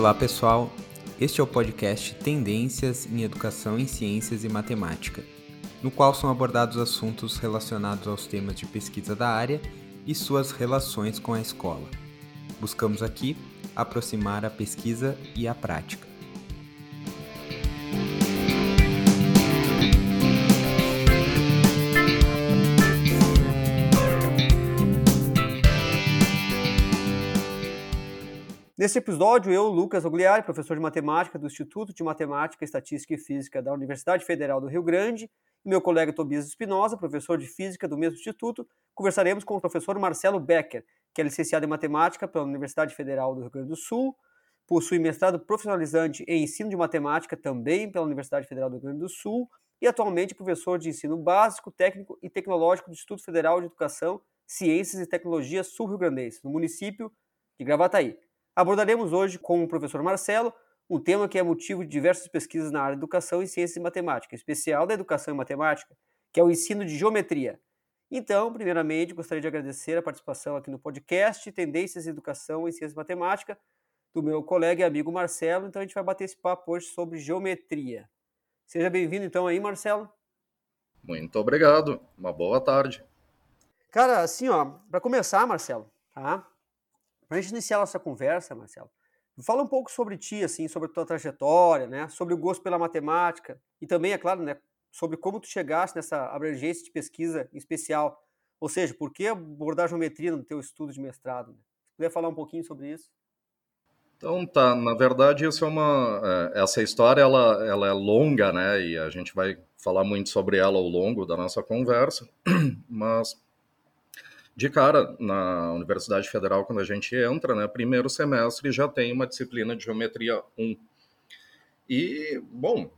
Olá pessoal, este é o podcast Tendências em Educação em Ciências e Matemática, no qual são abordados assuntos relacionados aos temas de pesquisa da área e suas relações com a escola. Buscamos aqui aproximar a pesquisa e a prática. Nesse episódio, eu, Lucas Ogliari, professor de matemática do Instituto de Matemática, Estatística e Física da Universidade Federal do Rio Grande, e meu colega Tobias Espinosa, professor de Física do mesmo instituto, conversaremos com o professor Marcelo Becker, que é licenciado em Matemática pela Universidade Federal do Rio Grande do Sul, possui mestrado profissionalizante em Ensino de Matemática também pela Universidade Federal do Rio Grande do Sul e atualmente professor de Ensino Básico, Técnico e Tecnológico do Instituto Federal de Educação, Ciências e Tecnologia Sul-Rio Grandense, no município de Gravataí. Abordaremos hoje com o professor Marcelo um tema que é motivo de diversas pesquisas na área de educação e ciências e matemática, em especial da educação e matemática, que é o ensino de geometria. Então, primeiramente, gostaria de agradecer a participação aqui no podcast Tendências em Educação e Ciências e Matemática do meu colega e amigo Marcelo. Então, a gente vai bater esse papo hoje sobre geometria. Seja bem-vindo, então, aí, Marcelo. Muito obrigado. Uma boa tarde. Cara, assim, ó, para começar, Marcelo, tá? Para a gente iniciar nossa conversa, Marcelo, fala um pouco sobre ti, assim, sobre a tua trajetória, né? Sobre o gosto pela matemática e também, é claro, né, sobre como tu chegaste nessa abrangência de pesquisa em especial. Ou seja, por que abordar geometria no teu estudo de mestrado? Né? Falar um pouquinho sobre isso. Então tá, na verdade isso é uma é, essa história ela, ela é longa, né? E a gente vai falar muito sobre ela ao longo da nossa conversa, mas de cara, na Universidade Federal, quando a gente entra, né, primeiro semestre já tem uma disciplina de geometria 1. E, bom,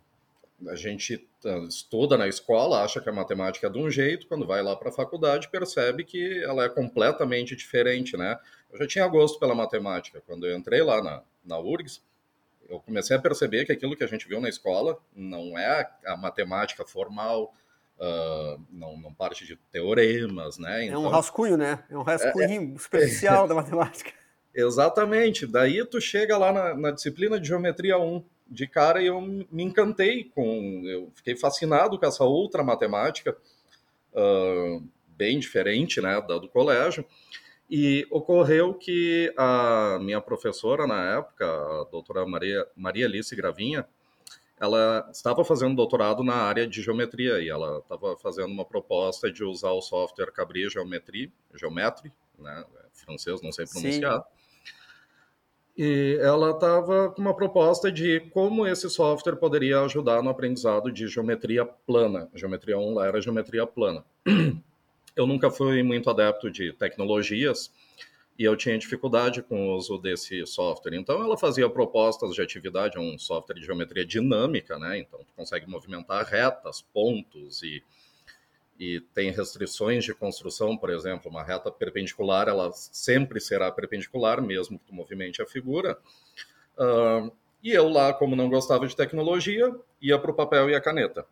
a gente estuda na escola, acha que a matemática é de um jeito, quando vai lá para a faculdade percebe que ela é completamente diferente, né? Eu já tinha gosto pela matemática. Quando eu entrei lá na, na URGS, eu comecei a perceber que aquilo que a gente viu na escola não é a matemática formal, Uh, não, não parte de teoremas, né? Então, é um então rascunho, né? É um rascunho é, superficial é, da matemática. Exatamente. Daí tu chega lá na, na, disciplina de geometria 1 de cara e eu me encantei com, eu fiquei fascinado com essa outra matemática uh, bem diferente, né, da do colégio. E ocorreu que a minha professora na época, a doutora Maria, Maria Alice Gravinha, ela estava fazendo doutorado na área de geometria e ela estava fazendo uma proposta de usar o software Cabri Geometry, Geometry, né, francês, não sei pronunciar. Sim. E ela estava com uma proposta de como esse software poderia ajudar no aprendizado de geometria plana. Geometria 1 lá era geometria plana. Eu nunca fui muito adepto de tecnologias, e eu tinha dificuldade com o uso desse software. Então ela fazia propostas de atividade, um software de geometria dinâmica, né? Então tu consegue movimentar retas, pontos e e tem restrições de construção, por exemplo, uma reta perpendicular, ela sempre será perpendicular, mesmo que tu movimente a figura. Uh, e eu lá, como não gostava de tecnologia, ia para o papel e a caneta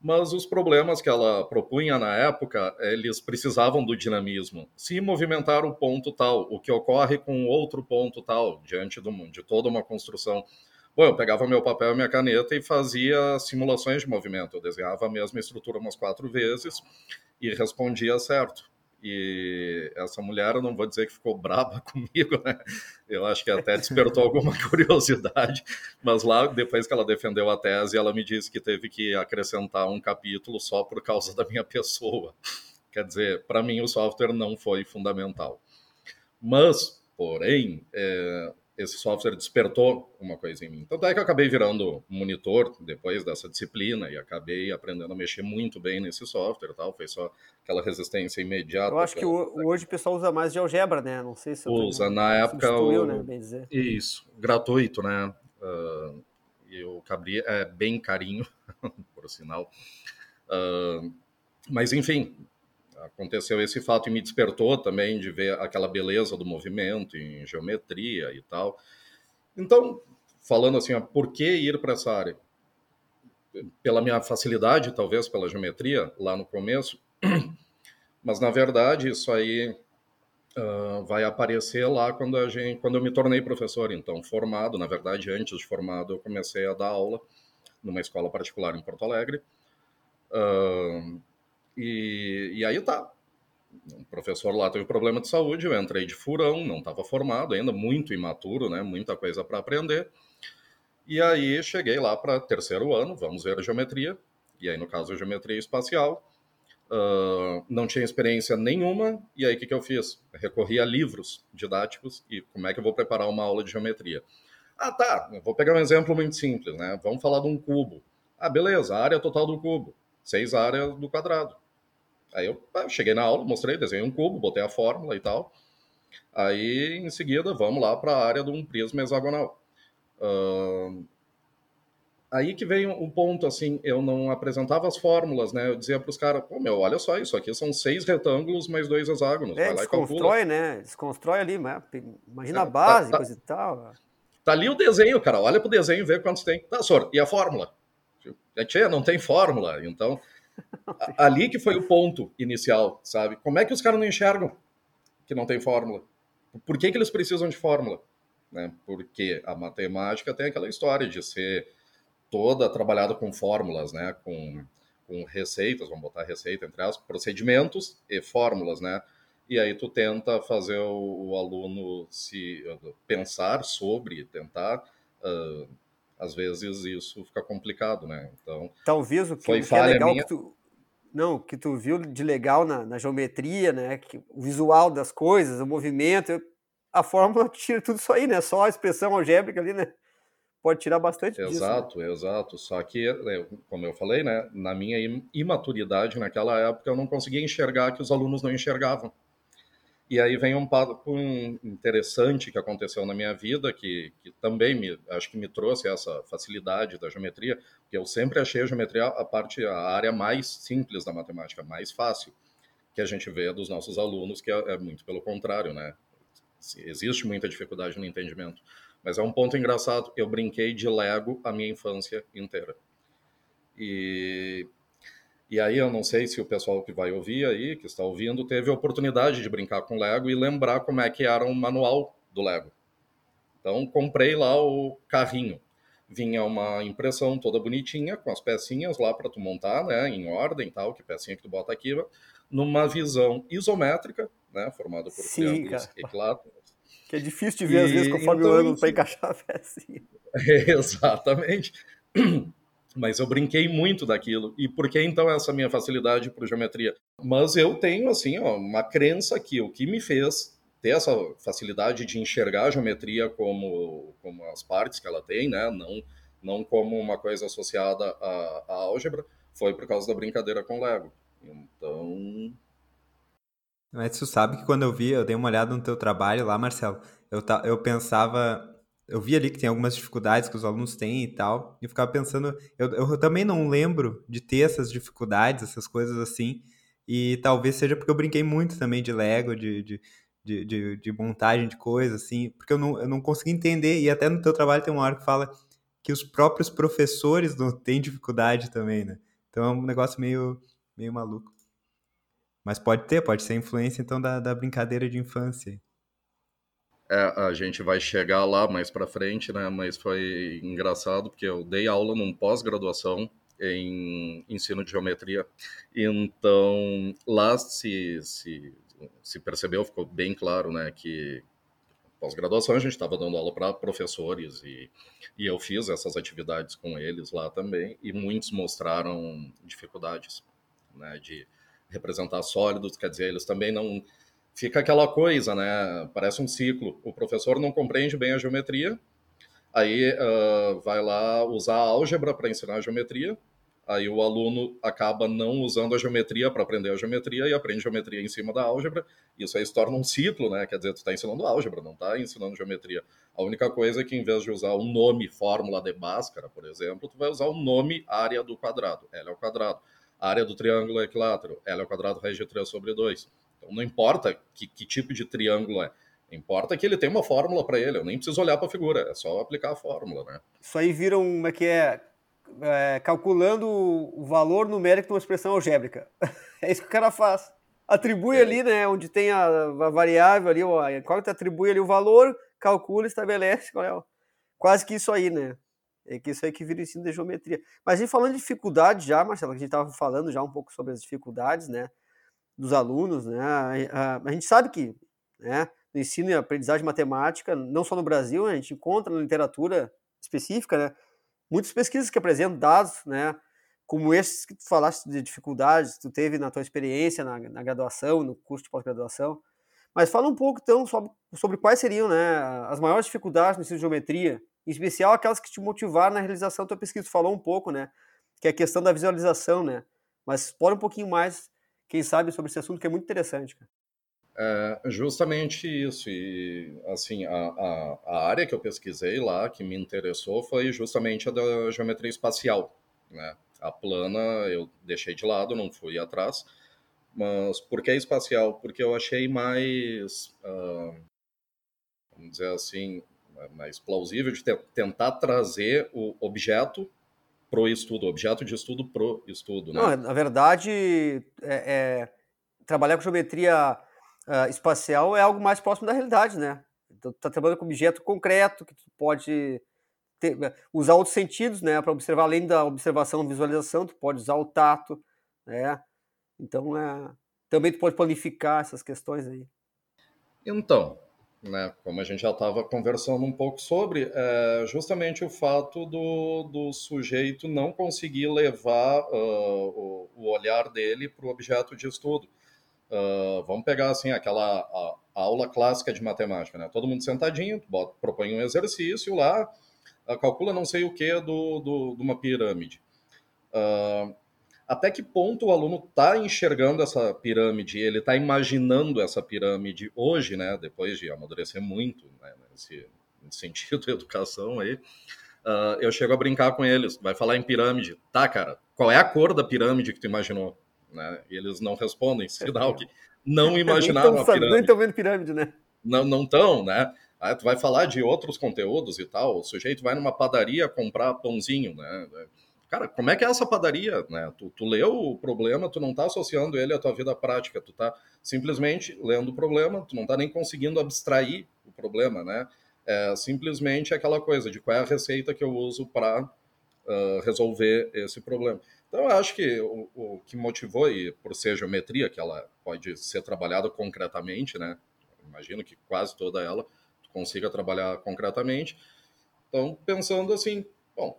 mas os problemas que ela propunha na época, eles precisavam do dinamismo. Se movimentar um ponto tal, o que ocorre com outro ponto tal, diante do, de toda uma construção. Bom, eu pegava meu papel e minha caneta e fazia simulações de movimento. Eu desenhava a mesma estrutura umas quatro vezes e respondia certo. E essa mulher, eu não vou dizer que ficou braba comigo, né? Eu acho que até despertou alguma curiosidade, mas lá, depois que ela defendeu a tese, ela me disse que teve que acrescentar um capítulo só por causa da minha pessoa. Quer dizer, para mim o software não foi fundamental. Mas, porém, é, esse software despertou uma coisa em mim. Tanto é que eu acabei virando monitor depois dessa disciplina e acabei aprendendo a mexer muito bem nesse software tal. Foi só aquela resistência imediata. Eu acho que hoje o pessoal usa mais de algebra, né? Não sei se usa na época o... né? Bem dizer. Isso, gratuito, né? Uh, e o Cabri é bem carinho, por sinal. Uh, mas enfim, aconteceu esse fato e me despertou também de ver aquela beleza do movimento em geometria e tal. Então, falando assim, por que ir para essa área? Pela minha facilidade, talvez, pela geometria, lá no começo, mas na verdade isso aí uh, vai aparecer lá quando, a gente, quando eu me tornei professor. Então, formado, na verdade, antes de formado, eu comecei a dar aula numa escola particular em Porto Alegre. Uh, e, e aí tá. O professor lá teve problema de saúde, eu entrei de furão, não estava formado ainda, muito imaturo, né? Muita coisa para aprender. E aí cheguei lá para terceiro ano, vamos ver a geometria, e aí no caso a geometria espacial. Uh, não tinha experiência nenhuma, e aí o que, que eu fiz? recorri a livros didáticos e como é que eu vou preparar uma aula de geometria. Ah, tá, vou pegar um exemplo muito simples, né? Vamos falar de um cubo. Ah, beleza, a área total do cubo, seis áreas do quadrado. Aí eu, eu cheguei na aula, mostrei, desenhei um cubo, botei a fórmula e tal. Aí, em seguida, vamos lá para a área de um prisma hexagonal. Uh, aí que vem um ponto, assim, eu não apresentava as fórmulas, né? Eu dizia para os caras, pô, meu, olha só, isso aqui são seis retângulos mais dois hexágonos. É, desconstrói, né? Desconstrói ali, imagina é, a base, tá, tá, e tal. Tá ali o desenho, cara, olha pro desenho e vê quantos tem. Tá, senhor, e a fórmula? É, tia, não tem fórmula, então... ali que foi o ponto inicial, sabe? Como é que os caras não enxergam que não tem fórmula? Por que, que eles precisam de fórmula? Né? Porque a matemática tem aquela história de ser toda trabalhada com fórmulas, né? Com, com receitas, vamos botar receita entre as procedimentos e fórmulas, né? E aí tu tenta fazer o, o aluno se pensar sobre, tentar uh, às vezes isso fica complicado, né? Então, talvez o que, foi o que é legal minha... que tu não, que tu viu de legal na, na geometria, né? Que, o visual das coisas, o movimento, a fórmula tira tudo isso aí, né? Só a expressão algébrica ali, né? Pode tirar bastante exato, disso. Exato, né? exato. Só que, é, como eu falei, né? Na minha imaturidade naquela época, eu não conseguia enxergar que os alunos não enxergavam. E aí vem um papo interessante que aconteceu na minha vida, que, que também me, acho que me trouxe essa facilidade da geometria, que eu sempre achei a geometria a parte, a área mais simples da matemática, mais fácil, que a gente vê dos nossos alunos, que é, é muito pelo contrário, né? Existe muita dificuldade no entendimento. Mas é um ponto engraçado, eu brinquei de Lego a minha infância inteira. E e aí eu não sei se o pessoal que vai ouvir aí, que está ouvindo, teve a oportunidade de brincar com Lego e lembrar como é que era um manual do Lego. Então comprei lá o carrinho. Vinha uma impressão toda bonitinha, com as pecinhas lá para tu montar, né, em ordem tal, que pecinha que tu bota aqui, numa visão isométrica, né, formada por Sim, triângulos equiláteros. Que é difícil de ver, e, às vezes, conforme então, o ângulo para encaixar a pecinha. Exatamente mas eu brinquei muito daquilo. E por que então essa minha facilidade por geometria? Mas eu tenho assim, ó, uma crença que o que me fez ter essa facilidade de enxergar a geometria como, como as partes que ela tem, né? Não não como uma coisa associada à, à álgebra, foi por causa da brincadeira com Lego. Então, mas tu sabe que quando eu vi, eu dei uma olhada no teu trabalho lá, Marcelo, eu, eu pensava, eu vi ali que tem algumas dificuldades que os alunos têm e tal, e eu ficava pensando, eu, eu também não lembro de ter essas dificuldades, essas coisas assim, e talvez seja porque eu brinquei muito também de Lego, de, de, de, de, de montagem de coisas, assim, porque eu não, eu não consegui entender, e até no teu trabalho tem uma hora que fala que os próprios professores não têm dificuldade também, né? Então é um negócio meio, meio maluco. Mas pode ter, pode ser influência então da, da brincadeira de infância. É, a gente vai chegar lá mais para frente, né? Mas foi engraçado porque eu dei aula num pós-graduação em ensino de geometria. Então, lá se, se, se percebeu, ficou bem claro, né, que pós-graduação a gente estava dando aula para professores e, e eu fiz essas atividades com eles lá também e muitos mostraram dificuldades, né, de representar sólidos, quer dizer, eles também não fica aquela coisa, né? Parece um ciclo. O professor não compreende bem a geometria, aí uh, vai lá usar álgebra para ensinar a geometria, aí o aluno acaba não usando a geometria para aprender a geometria e aprende geometria em cima da álgebra. Isso aí se torna um ciclo, né? Quer dizer, tu está ensinando álgebra, não está ensinando geometria. A única coisa é que em vez de usar o nome fórmula de Bhaskara, por exemplo, tu vai usar o nome área do quadrado, L ao quadrado. A área do triângulo equilátero, L ao quadrado raiz de 3 sobre 2 então não importa que, que tipo de triângulo é. Importa que ele tem uma fórmula para ele. Eu nem preciso olhar para a figura, é só aplicar a fórmula, né? Isso aí vira uma que é, é calculando o valor numérico de uma expressão algébrica. é isso que o cara faz. atribui é. ali, né, onde tem a, a variável ali, a incógnita atribui ali o valor, calcula, estabelece qual é o, quase que isso aí, né? É que isso aí que vira ensino de geometria. Mas a gente falando de dificuldade já, Marcelo, que a gente estava falando já um pouco sobre as dificuldades, né, dos alunos, né? A, a, a gente sabe que, né, no ensino e aprendizagem matemática, não só no Brasil, a gente encontra na literatura específica, né, muitas pesquisas que apresentam dados, né, como esses que tu falaste de dificuldades que tu teve na tua experiência na, na graduação, no curso de pós-graduação. Mas fala um pouco, então, sobre, sobre quais seriam né, as maiores dificuldades no ensino de geometria, em especial aquelas que te motivaram na realização da tua pesquisa. Tu falou um pouco, né? Que é a questão da visualização, né? Mas explora um pouquinho mais, quem sabe, sobre esse assunto, que é muito interessante, cara. É justamente isso. E, assim, a, a, a, área que eu pesquisei lá, que me interessou, foi justamente a da geometria espacial. Né? A plana eu deixei de lado, não fui atrás. Mas por que espacial? Porque eu achei mais, uh, vamos dizer assim, mais plausível de te tentar trazer o objeto pro estudo, objeto de estudo pro estudo. Né? Não, na verdade, é, é, trabalhar com geometria uh, espacial é algo mais próximo da realidade, né? Então, tu tá trabalhando com objeto concreto, que tu pode ter, usar outros sentidos, né, para observar, além da observação visualização, tu pode usar o tato, né? Então, é, também tu pode planificar essas questões aí. Então, né, como a gente já estava conversando um pouco sobre, é justamente o fato do, do sujeito não conseguir levar uh, o, o olhar dele para o objeto de estudo. Uh, vamos pegar assim aquela a, a aula clássica de matemática, né? Todo mundo sentadinho, bota, propõe um exercício lá, uh, calcula não sei o que do, do, de uma pirâmide. Uh, até que ponto o aluno está enxergando essa pirâmide, ele está imaginando essa pirâmide hoje, né? Depois de amadurecer muito né? nesse, nesse sentido de educação aí, eu chego a brincar com eles. Vai falar em pirâmide, tá, cara? Qual é a cor da pirâmide que tu imaginou? né? E eles não respondem, sinal que não imaginaram a pirâmide. Nem estão vendo pirâmide, né? Não não estão, né? Aí tu vai falar de outros conteúdos e tal, o sujeito vai numa padaria comprar pãozinho, né? Cara, como é que é essa padaria, né? Tu, tu leu o problema, tu não está associando ele à tua vida prática, tu está simplesmente lendo o problema, tu não está nem conseguindo abstrair o problema, né? É simplesmente aquela coisa de qual é a receita que eu uso para uh, resolver esse problema. Então, eu acho que o, o, que motivou, e por ser geometria, que ela pode ser trabalhada concretamente, né? Imagino que quase toda ela consiga trabalhar concretamente. Então, pensando assim, bom,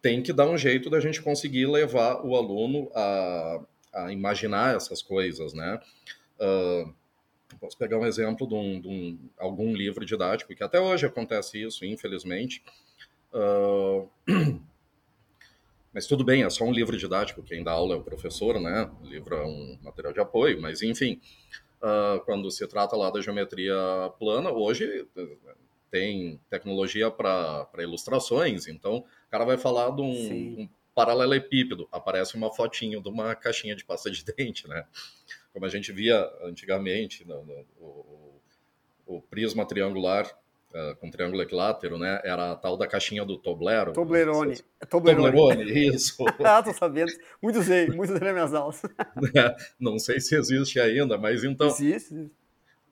tem que dar um jeito da gente conseguir levar o aluno a, a imaginar essas coisas, né? Uh, posso pegar um exemplo de, um, de um, algum livro didático, que até hoje acontece isso, infelizmente. Uh, Mas tudo bem, é só um livro didático, quem dá aula é o professor, né? O livro é um material de apoio, mas enfim, uh, quando se trata lá da geometria plana, hoje tem tecnologia para ilustrações, então o cara vai falar de um, um paralelepípedo, aparece uma fotinho de uma caixinha de pasta de dente, né? Como a gente via antigamente, no, no, o, o prisma triangular uh, com triângulo equilátero, né? Era a tal da caixinha do Toblerone. Toblerone. É Toblerone. Toblerone, isso. ah, tô sabendo. Muito usei, muito usei nas minhas aulas. É, não sei se existe ainda, mas então... Existe.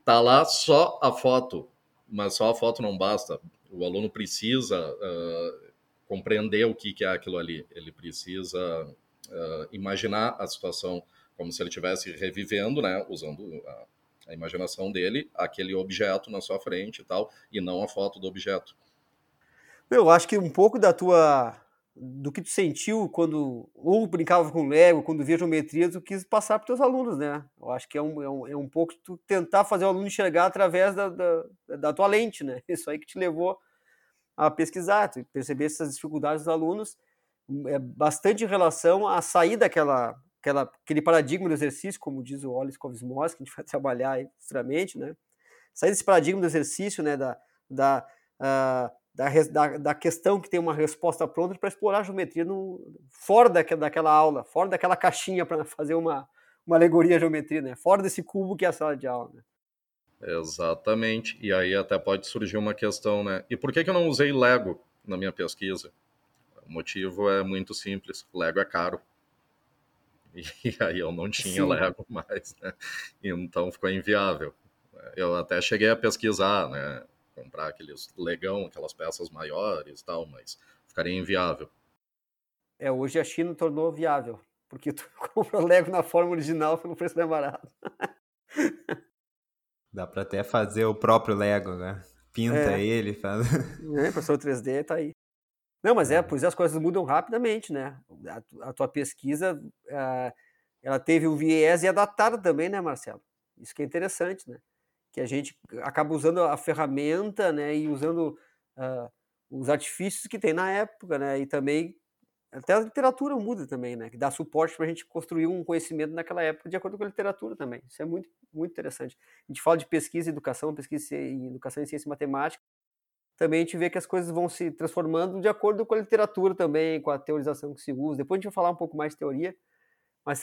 Tá lá só a foto, mas só a foto não basta. O aluno precisa uh, compreender o que, que é aquilo ali. Ele precisa uh, imaginar a situação como se ele estivesse revivendo, né? Usando a a imaginação dele, aquele objeto na sua frente e tal, e não a foto do objeto. Eu acho que um pouco da tua do que tu sentiu quando ou brincava com Lego, quando via geometria, tu quis passar para teus alunos, né? Eu acho que é um, é um, é um pouco tu tentar fazer o aluno enxergar através da, da, da, tua lente, né? Isso aí que te levou a pesquisar, perceber essas dificuldades dos alunos, é bastante em relação a sair daquela aquela, aquele paradigma do exercício, como diz o Olis Kovismos, que a gente vai trabalhar aí futuramente, né? Sair desse paradigma do exercício, né, da, da, uh, da, da, da, questão que tem uma resposta pronta para explorar a geometria no, fora daquela, daquela aula, fora daquela caixinha para fazer uma, uma alegoria à geometria, né? Fora desse cubo que é a sala de aula, né? Exatamente. E aí até pode surgir uma questão, né? E por que, que eu não usei Lego na minha pesquisa? O motivo é muito simples. Lego é caro. E aí eu não tinha Sim. Lego mais, né? Então ficou inviável. Eu até cheguei a pesquisar, né? Comprar aqueles legão, aquelas peças maiores e tal, mas ficaria inviável. É, hoje a China tornou viável, porque tu compra o Lego na forma original pelo preço mais barato. Dá para até fazer o próprio Lego, né? Pinta é. ele, faz. É, professor 3D tá aí. Não, mas é, pois as coisas mudam rapidamente, né? A, a tua pesquisa, uh, ela teve o viés e adaptada também, né, Marcelo? Isso que é interessante, né? Que a gente acaba usando a ferramenta, né, e usando uh, os artifícios que tem na época, né? E também até a literatura muda também, né? Que dá suporte para a gente construir um conhecimento naquela época de acordo com a literatura também. Isso é muito, muito interessante. A gente fala de pesquisa e educação, pesquisa em educação em ciência e matemática, também a gente vê que as coisas vão se transformando de acordo com a literatura também, com a teorização que se usa. Depois a gente vai falar um pouco mais de teoria, mas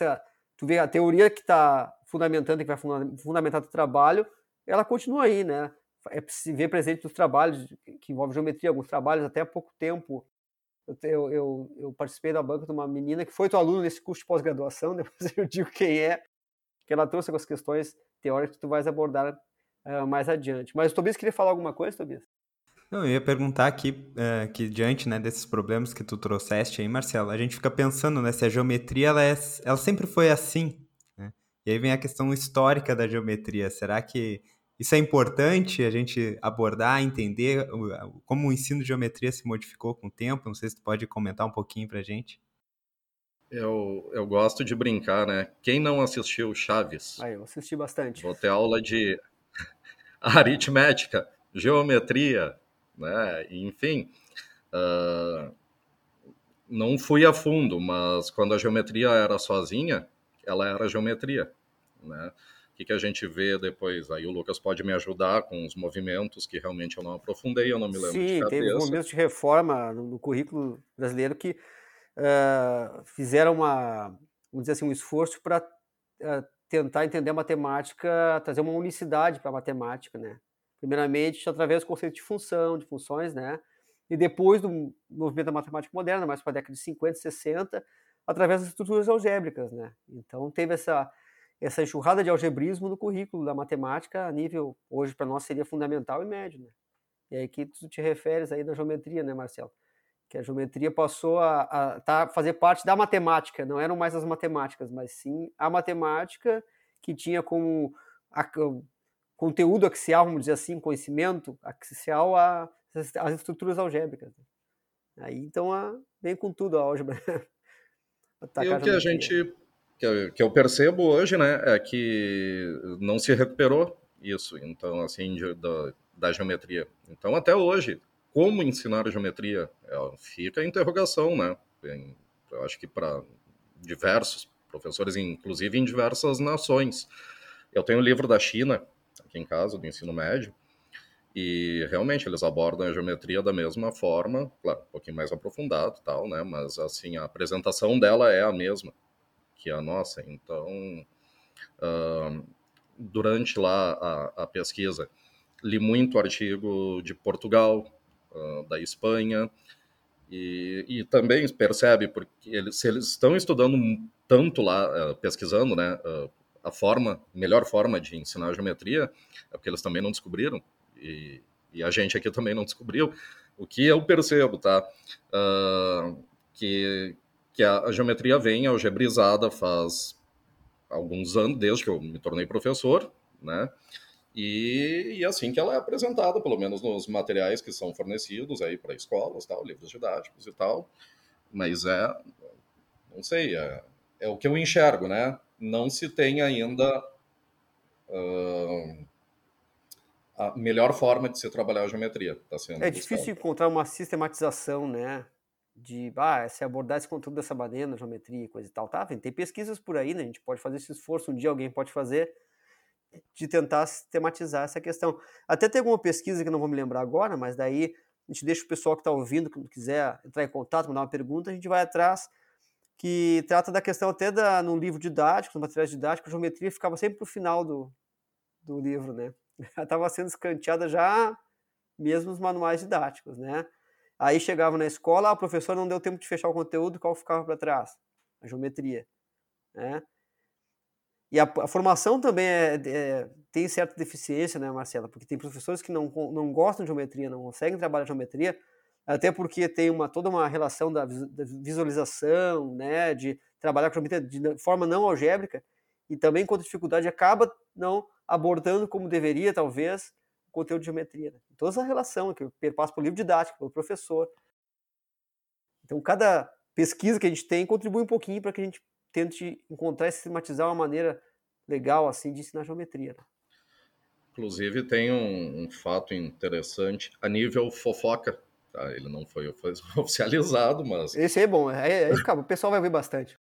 tu vê a teoria que está fundamentando, que vai fundamentar o trabalho, ela continua aí, né? É se ver presente nos trabalhos que envolvem geometria, alguns trabalhos até há pouco tempo. Eu, eu, eu, participei da banca de uma menina que foi tua aluna nesse curso de pós-graduação, depois eu digo quem é, que ela trouxe algumas questões teóricas que tu vais abordar uh, mais adiante. Mas o Tobias queria falar alguma coisa, Tobias? eu ia perguntar aqui, é, que diante né, desses problemas que tu trouxeste aí, Marcelo, a gente fica pensando, né, se a geometria, ela, é, ela sempre foi assim? E aí vem a questão histórica da geometria. Será que isso é importante a gente abordar, entender como o ensino de geometria se modificou com o tempo? Não sei se tu pode comentar um pouquinho pra gente. Eu, eu gosto de brincar, né? Quem não assistiu Chaves? Ah, eu assisti bastante. Vou ter aula de aritmética, geometria, né? Enfim, uh, não fui a fundo, mas quando a geometria era sozinha, ela era geometria, né? O que, que a gente vê depois? Aí o Lucas pode me ajudar com os movimentos que realmente eu não aprofundei, eu não me lembro Sim, de cabeça. teve movimentos de reforma no, no currículo brasileiro que uh, fizeram uma, vamos dizer assim, um esforço para uh, tentar entender a matemática, trazer uma unicidade para a matemática, né? primeiramente através do conceito de função, de funções, né? E depois do movimento da matemática moderna, mais para a década de 50, 60, através das estruturas algébricas, né? Então teve essa essa enxurrada de algebrismo no currículo da matemática a nível hoje para nós seria fundamental e médio, né? E aí que tu te referes aí da geometria, né, Marcelo? Que a geometria passou a, a tá, fazer parte da matemática, não eram mais as matemáticas, mas sim a matemática que tinha como a, conteúdo axial, vamos dizer assim, conhecimento axial às, às estruturas algébricas. Aí então a, vem com tudo a álgebra. e o que a gente que eu, que eu, percebo hoje, né, é que não se recuperou isso, então assim de, da, da geometria. Então até hoje, como ensinar geometria é, fica a interrogação, né? Eu acho que para diversos professores, inclusive em diversas nações. Eu tenho um livro da China aqui em casa, do ensino médio, e realmente eles abordam a geometria da mesma forma, claro, um pouquinho mais aprofundado tal, né? Mas assim, a apresentação dela é a mesma que a nossa. Então, uh, durante lá a, a, pesquisa, li muito artigo de Portugal, uh, da Espanha, e, e, também percebe, porque eles, se eles estão estudando tanto lá, uh, pesquisando, né? a forma, melhor forma de ensinar geometria, é porque eles também não descobriram, e, e a gente aqui também não descobriu. O que eu percebo, tá? Uh, que, que a, a, geometria vem algebrizada faz alguns anos, desde que eu me tornei professor, né? E, e assim que ela é apresentada, pelo menos nos materiais que são fornecidos aí para escolas, tal, livros didáticos e tal. Mas é, não sei, é, é o que eu enxergo, né? não se tem ainda uh, a melhor forma de se trabalhar a geometria. Tá sendo é difícil encontrar uma sistematização, né? De, ah, se abordar esse conteúdo dessa maneira na geometria e coisa e tal. Tá, tem pesquisas por aí, né? A gente pode fazer esse esforço, um dia alguém pode fazer de tentar sistematizar essa questão. Até tem alguma pesquisa que não vou me lembrar agora, mas daí a gente deixa o pessoal que está ouvindo, que quiser entrar em contato, mandar uma pergunta, a gente vai atrás que trata da questão até da, no livro didático, no material didático, a geometria ficava sempre para o final do, do livro, né? Estava sendo escanteada já mesmo nos manuais didáticos, né? Aí chegava na escola, a professora não deu tempo de fechar o conteúdo, qual ficava para trás? A geometria. né? E a, a formação também é, é, tem certa deficiência, né, Marcela? Porque tem professores que não, não gostam de geometria, não conseguem trabalhar geometria, até porque tem uma, toda uma relação da, da visualização, né, de trabalhar com geometria de forma não algébrica, e também com dificuldade acaba não abordando como deveria, talvez, o conteúdo de geometria. Né? Toda essa relação que perpassa pelo livro didático, pelo professor. Então, cada pesquisa que a gente tem contribui um pouquinho para que a gente tente encontrar e sistematizar uma maneira legal assim de ensinar geometria. Né? Inclusive tem um, um, fato interessante a nível fofoca. Tá? Ele não foi, oficializado, mas. Esse é bom, aí, aí, o pessoal vai ver bastante.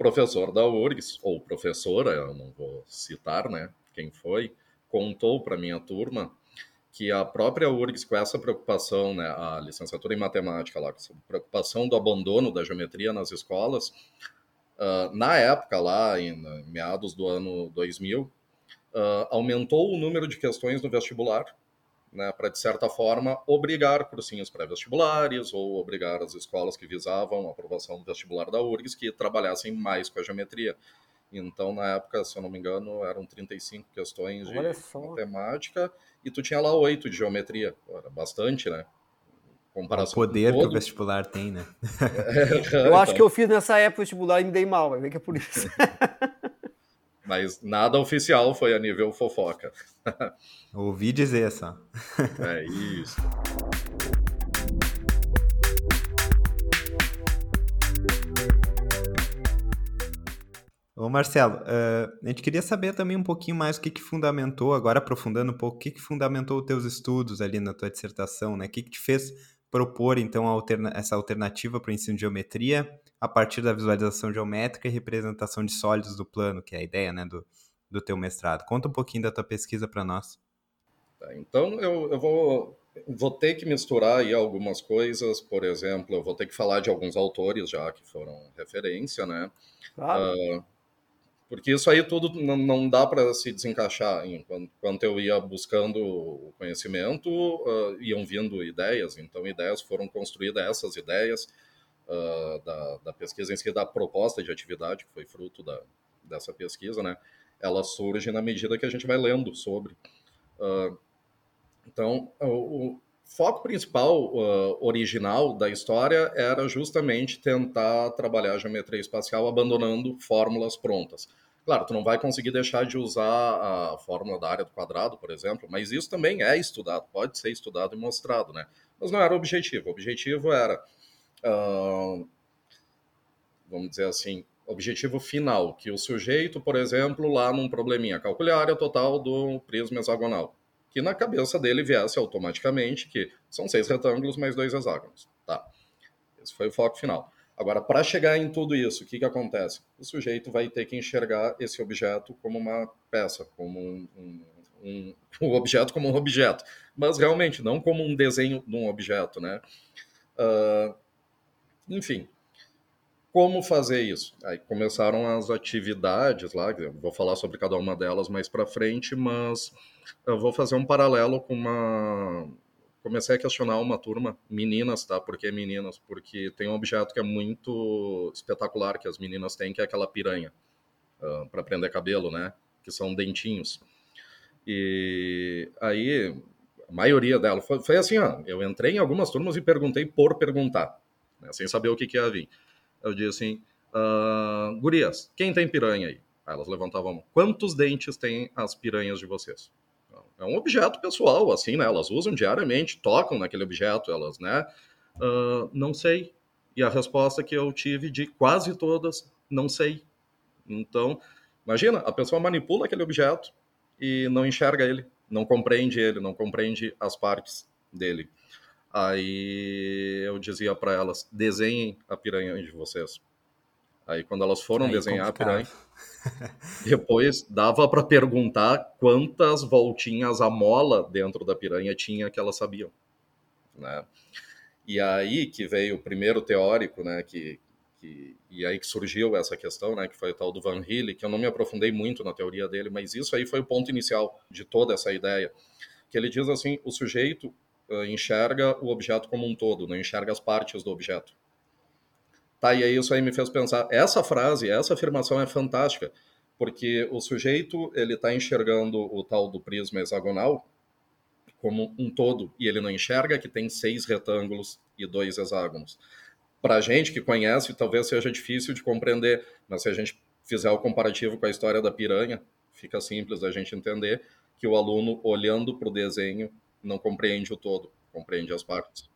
Professor da URGS, ou professora, eu não vou citar né, quem foi, contou para minha turma que a própria URGS, com essa preocupação, né, a licenciatura em matemática lá, com essa preocupação do abandono da geometria nas escolas, Uh, na época, lá em, meados do ano 2000, uh, ah, aumentou o número de questões no vestibular, né, para, de certa forma, obrigar cursinhos pré-vestibulares ou obrigar as escolas que visavam a aprovação do vestibular da URGS que trabalhassem mais com a geometria. Então, na época, se eu não me engano, eram 35 questões de matemática e tu tinha lá oito de geometria. Era bastante, né? comparação. O poder que o vestibular tem, né? eu acho que eu fiz nessa época vestibular e me dei mal, vai ver que é por isso. Mas nada oficial foi a nível fofoca. Ouvi dizer só. É isso. Ô Marcelo, uh, a gente queria saber também um pouquinho mais o que, que fundamentou, agora aprofundando um pouco, o que, que fundamentou os teus estudos ali na tua dissertação, né? O que, que te fez propor, então, alterna essa alternativa para o ensino de geometria a partir da visualização geométrica e representação de sólidos do plano, que é a ideia né, do, do teu mestrado. Conta um pouquinho da tua pesquisa para nós. Tá, então, eu, eu vou, vou ter que misturar aí algumas coisas, por exemplo, eu vou ter que falar de alguns autores já que foram referência, né? Claro. Uh, porque isso aí tudo não, não dá para se desencaixar. Enquanto eu ia buscando o conhecimento, uh, iam vindo ideias. Então, ideias foram construídas, essas ideias uh, da, da, pesquisa em si, da proposta de atividade, que foi fruto da, dessa pesquisa, né? Ela surge na medida que a gente vai lendo sobre. Uh, então, o, o, foco principal original da história era justamente tentar trabalhar a geometria espacial abandonando fórmulas prontas. Claro, tu não vai conseguir deixar de usar a fórmula da área do quadrado, por exemplo, mas isso também é estudado, pode ser estudado e mostrado, né? Mas não era o objetivo. O objetivo era, vamos dizer assim, objetivo final, que o sujeito, por exemplo, lá num probleminha, calcule a área total do prisma hexagonal, que na cabeça dele viesse automaticamente que são seis retângulos mais dois hexágonos. Tá. Esse foi o foco final. Agora, para chegar em tudo isso, o que, que acontece? O sujeito vai ter que enxergar esse objeto como uma peça, como um, um, um, um objeto como um objeto, mas realmente não como um desenho de um objeto, né? Uh, enfim, como fazer isso? Aí começaram as atividades lá, vou falar sobre cada uma delas mais para frente, mas eu vou fazer um paralelo com uma comecei a questionar uma turma, meninas, tá? Por que meninas? Porque tem um objeto que é muito espetacular que as meninas têm, que é aquela piranha uh, para prender cabelo, né? Que são dentinhos. E aí, a maioria dela foi, foi assim, ó, eu entrei em algumas turmas e perguntei por perguntar, né? sem saber o que, que ia vir. Eu disse assim, uh, gurias, quem tem piranha aí? Aí elas levantavam. Quantos dentes têm as piranhas de vocês? é um objeto pessoal, assim, né? Elas usam diariamente, tocam naquele objeto, elas, né? Uh, não sei. E a resposta que eu tive de quase todas, não sei. Então, imagina, a pessoa manipula aquele objeto e não enxerga ele, não compreende ele, não compreende as partes dele. Aí eu dizia para elas: desenhem a piranha de vocês. Aí quando elas foram Aí, desenhar complicado. a piranha, depois dava para perguntar quantas voltinhas a mola dentro da piranha tinha que elas sabiam, né? E aí que veio o primeiro teórico, né, que, que, e aí que surgiu essa questão, né, que foi o tal do Van Hille, que eu não me aprofundei muito na teoria dele, mas isso aí foi o ponto inicial de toda essa ideia, que ele diz assim, o sujeito enxerga o objeto como um todo, não enxerga as partes do objeto. Tá, e aí isso aí me fez pensar, essa frase, essa afirmação é fantástica, porque o sujeito, ele está enxergando o tal do prisma hexagonal como um todo, e ele não enxerga que tem seis retângulos e dois hexágonos. Para a gente que conhece, talvez seja difícil de compreender, mas se a gente fizer o comparativo com a história da piranha, fica simples a gente entender que o aluno, olhando para o desenho, não compreende o todo, compreende as partes.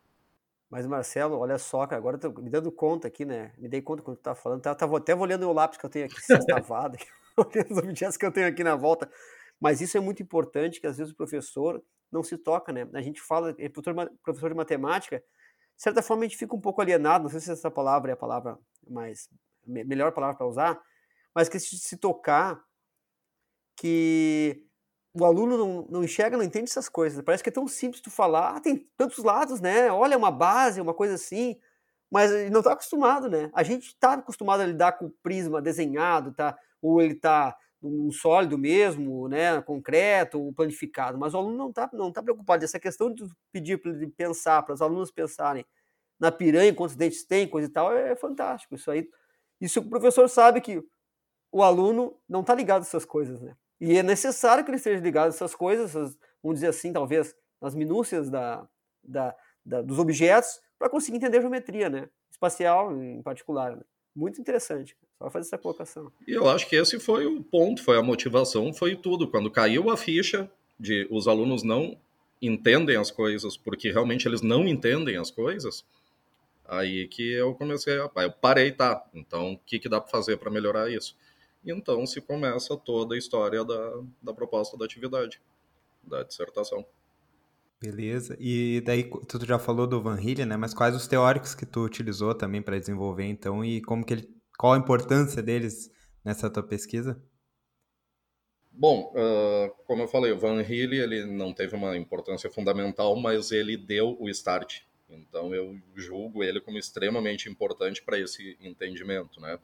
Mas, Marcelo, olha só, cara, agora tô me dando conta aqui, né? Me dei conta quando tu tá falando. Tava, tava até olhando o lápis que eu tenho aqui, sextavado, olhando os objetos que eu tenho aqui na volta. Mas isso é muito importante, que às vezes o professor não se toca, né? A gente fala, é professor de matemática, de certa forma a gente fica um pouco alienado, não sei se essa palavra é a palavra mais, melhor palavra para usar, mas que se tocar que o aluno não, não enxerga, não entende essas coisas. Parece que é tão simples tu falar, ah, tem tantos lados, né? Olha, uma base, uma coisa assim, mas ele não está acostumado, né? A gente está acostumado a lidar com o prisma desenhado, tá? Ou ele está um sólido mesmo, né, concreto, planificado, mas o aluno não está não tá preocupado. Essa questão de pedir para ele pensar, para os alunos pensarem na piranha, quantos dentes tem, coisa e tal, é fantástico. Isso aí, isso o professor sabe que o aluno não está ligado a essas coisas, né? E é necessário que ele esteja ligado a essas coisas, vamos dizer assim, talvez, nas minúcias da, da, da dos objetos, para conseguir entender a geometria, né? Espacial, em particular. Né? Muito interessante. Só fazer essa colocação. E eu acho que esse foi o ponto, foi a motivação, foi tudo. Quando caiu a ficha de os alunos não entendem as coisas porque realmente eles não entendem as coisas, aí que eu comecei a. Eu parei, tá? Então, o que, que dá para fazer para melhorar isso? E então se começa toda a história da, da proposta da atividade, da dissertação. Beleza. E daí tu já falou do Van Hille, né? Mas quais os teóricos que tu utilizou também para desenvolver então e como que ele, qual a importância deles nessa tua pesquisa? Bom, uh, como eu falei, o Van Hille ele não teve uma importância fundamental, mas ele deu o start. Então eu julgo ele como extremamente importante para esse entendimento, né?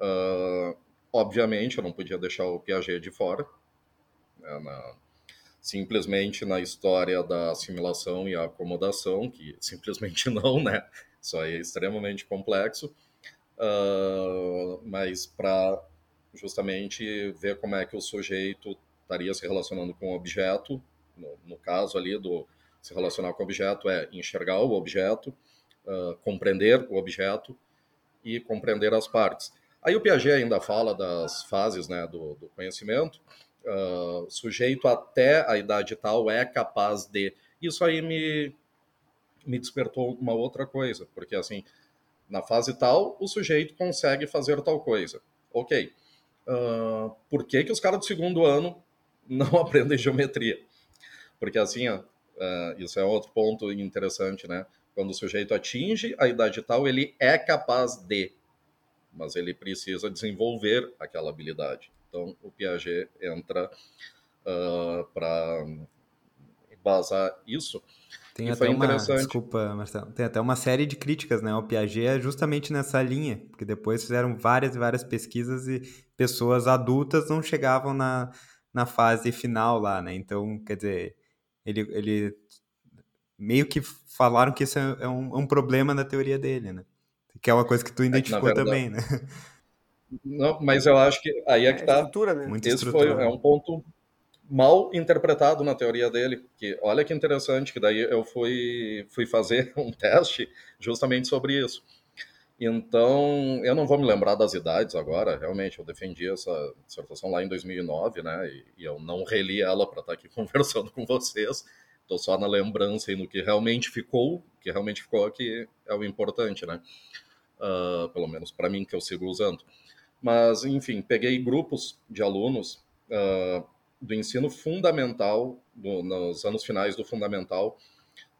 Uh, Obviamente, eu não podia deixar o Piaget de fora. Né, na, simplesmente na história da assimilação e acomodação, que simplesmente não, né? Isso aí é extremamente complexo. Uh, mas para justamente ver como é que o sujeito estaria se relacionando com o objeto, no, no caso ali do se relacionar com o objeto é enxergar o objeto, uh, compreender o objeto e compreender as partes. Aí o Piaget ainda fala das fases né, do, do conhecimento. Uh, sujeito até a idade tal é capaz de. Isso aí me, me despertou uma outra coisa, porque assim, na fase tal, o sujeito consegue fazer tal coisa. Ok. Uh, por que, que os caras do segundo ano não aprendem geometria? Porque assim, uh, isso é outro ponto interessante, né? Quando o sujeito atinge a idade tal, ele é capaz de mas ele precisa desenvolver aquela habilidade. Então, o Piaget entra uh, ah, para embasar isso. Tem até uma, desculpa, Marcelo, tem até uma série de críticas, né? O Piaget é justamente nessa linha, porque depois fizeram várias e várias pesquisas e pessoas adultas não chegavam na, na fase final lá, né? Então, quer dizer, ele, ele meio que falaram que isso é, é um, é um problema na teoria dele, né? Que é uma coisa que tu é identificou é, verdade, também, né? Não, mas eu acho que aí é que tá. Estrutura, né? Muito Esse foi, é um ponto mal interpretado na teoria dele. Que olha que interessante, que daí eu fui, fui fazer um teste justamente sobre isso. Então, eu não vou me lembrar das idades agora, realmente, eu defendi essa dissertação lá em 2009, né, e, e eu não reli ela para estar tá aqui conversando com vocês, estou só na lembrança e no que realmente ficou, que realmente ficou aqui é o importante, né uh, pelo menos para mim, que eu sigo usando. Mas, enfim, peguei grupos de alunos uh, do ensino fundamental, do, nos anos finais do fundamental,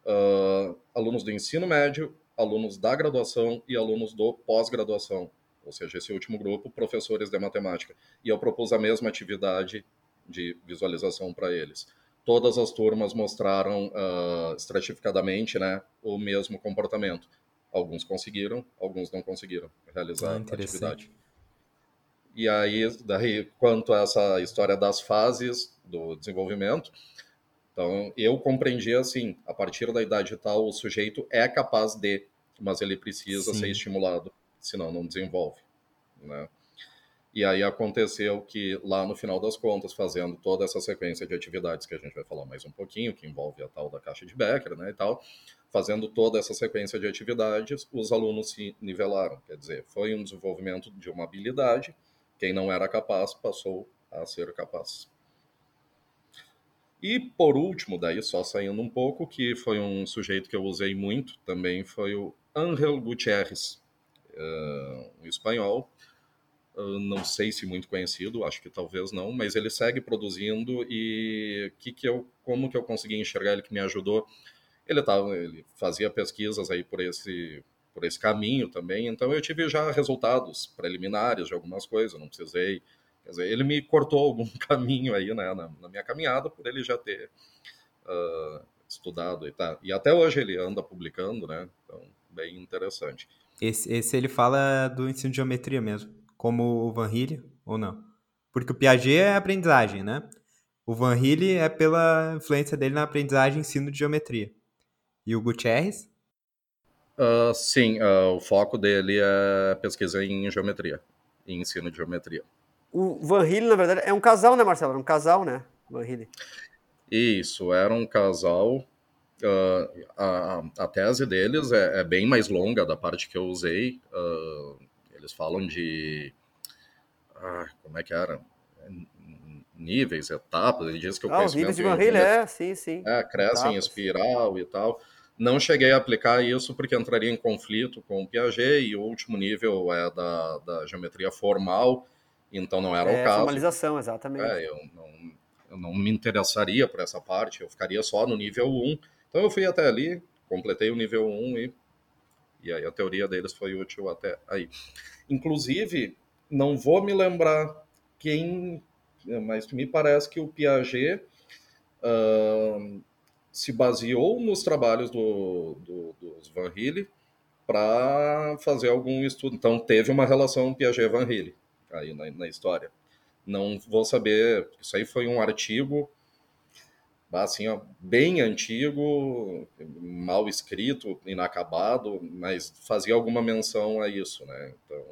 uh, alunos do ensino médio, alunos da graduação e alunos do pós-graduação, ou seja, esse último grupo, professores de matemática. E eu propus a mesma atividade de visualização para eles. Todas as turmas mostraram uh, estratificadamente né, o mesmo comportamento. Alguns conseguiram, alguns não conseguiram realizar ah, a atividade. E aí, daí, quanto a essa história das fases do desenvolvimento, então eu compreendi assim, a partir da idade tal, o sujeito é capaz de, mas ele precisa Sim. ser estimulado. senão não desenvolve, né? E aí aconteceu que lá no final das contas, fazendo toda essa sequência de atividades que a gente vai falar mais um pouquinho, que envolve a tal da caixa de Becker, né, e tal, fazendo toda essa sequência de atividades, os alunos se nivelaram. Quer dizer, foi um desenvolvimento de uma habilidade. Quem não era capaz passou a ser capaz. E por último, daí só saindo um pouco, que foi um sujeito que eu usei muito também, foi o Ángel Gutierrez, uh, um espanhol, uh, não sei se muito conhecido, acho que talvez não, mas ele segue produzindo e que que eu, como que eu consegui enxergar ele que me ajudou? Ele tava, ele fazia pesquisas aí por esse por esse caminho também, então eu tive já resultados preliminares de algumas coisas, não precisei, quer dizer, ele me cortou algum caminho aí, né, na, na minha caminhada, por ele já ter uh, estudado e tá, e até hoje ele anda publicando, né, então bem interessante. Esse, esse ele fala do ensino de geometria mesmo como o Van Hille ou não? Porque o Piaget é aprendizagem, né? O Van Hille é pela influência dele na aprendizagem e ensino de geometria. E o Gutierrez? Uh, sim, uh, o foco dele é pesquisa em geometria, em ensino de geometria. O Van Hille, na verdade, é um casal, né, Marcelo? É um casal, né, Van Hille? Isso, era um casal. Uh, a, a, tese deles é, é, bem mais longa da parte que eu usei. Uh, eles falam de. Ah, como é que era? Níveis, etapas. Ele diz que o ah, conhecimento. Os níveis de barreira, é, sim, sim. É, cresce etapas. em espiral e tal. Não cheguei a aplicar isso porque entraria em conflito com o Piaget e o último nível é da, da geometria formal, então não era é, o caso. Formalização, exatamente. É, eu não, eu não me interessaria por essa parte, eu ficaria só no nível 1. Então eu fui até ali, completei o nível 1 e, e aí a teoria deles foi útil até aí. Inclusive, não vou me lembrar quem, mas me parece que o Piaget uh, se baseou nos trabalhos do, do, dos Van Hille para fazer algum estudo. Então, teve uma relação Piaget-Van Hille aí na, na, história. Não vou saber, isso aí foi um artigo assim, ó, bem antigo, mal escrito, inacabado, mas fazia alguma menção a isso, né? Então,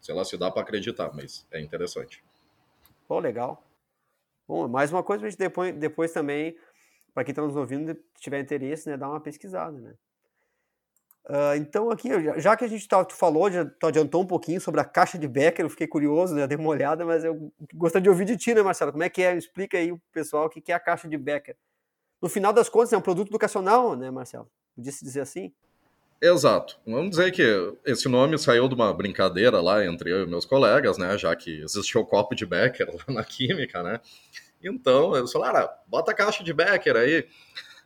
sei lá se dá para acreditar, mas é interessante. Pô, legal. Bom, mais uma coisa a gente depois, depois também, para quem está nos ouvindo, tiver interesse, né, dar uma pesquisada, né? Uh, então, aqui, já que a gente tá, tu falou, já tu adiantou um pouquinho sobre a caixa de Becker, eu fiquei curioso, né, dei uma olhada, mas eu gostaria de ouvir de ti, né, Marcelo? Como é que é? Explica aí o pessoal o que é a caixa de Becker. No final das contas, é um produto educacional, né, Marcelo? Podia se dizer assim? Exato. Vamos dizer que esse nome saiu de uma brincadeira lá entre eu e meus colegas, né, já que existia o copo de Becker lá na química, né? Então, eles falaram, ah, bota a caixa de Becker aí.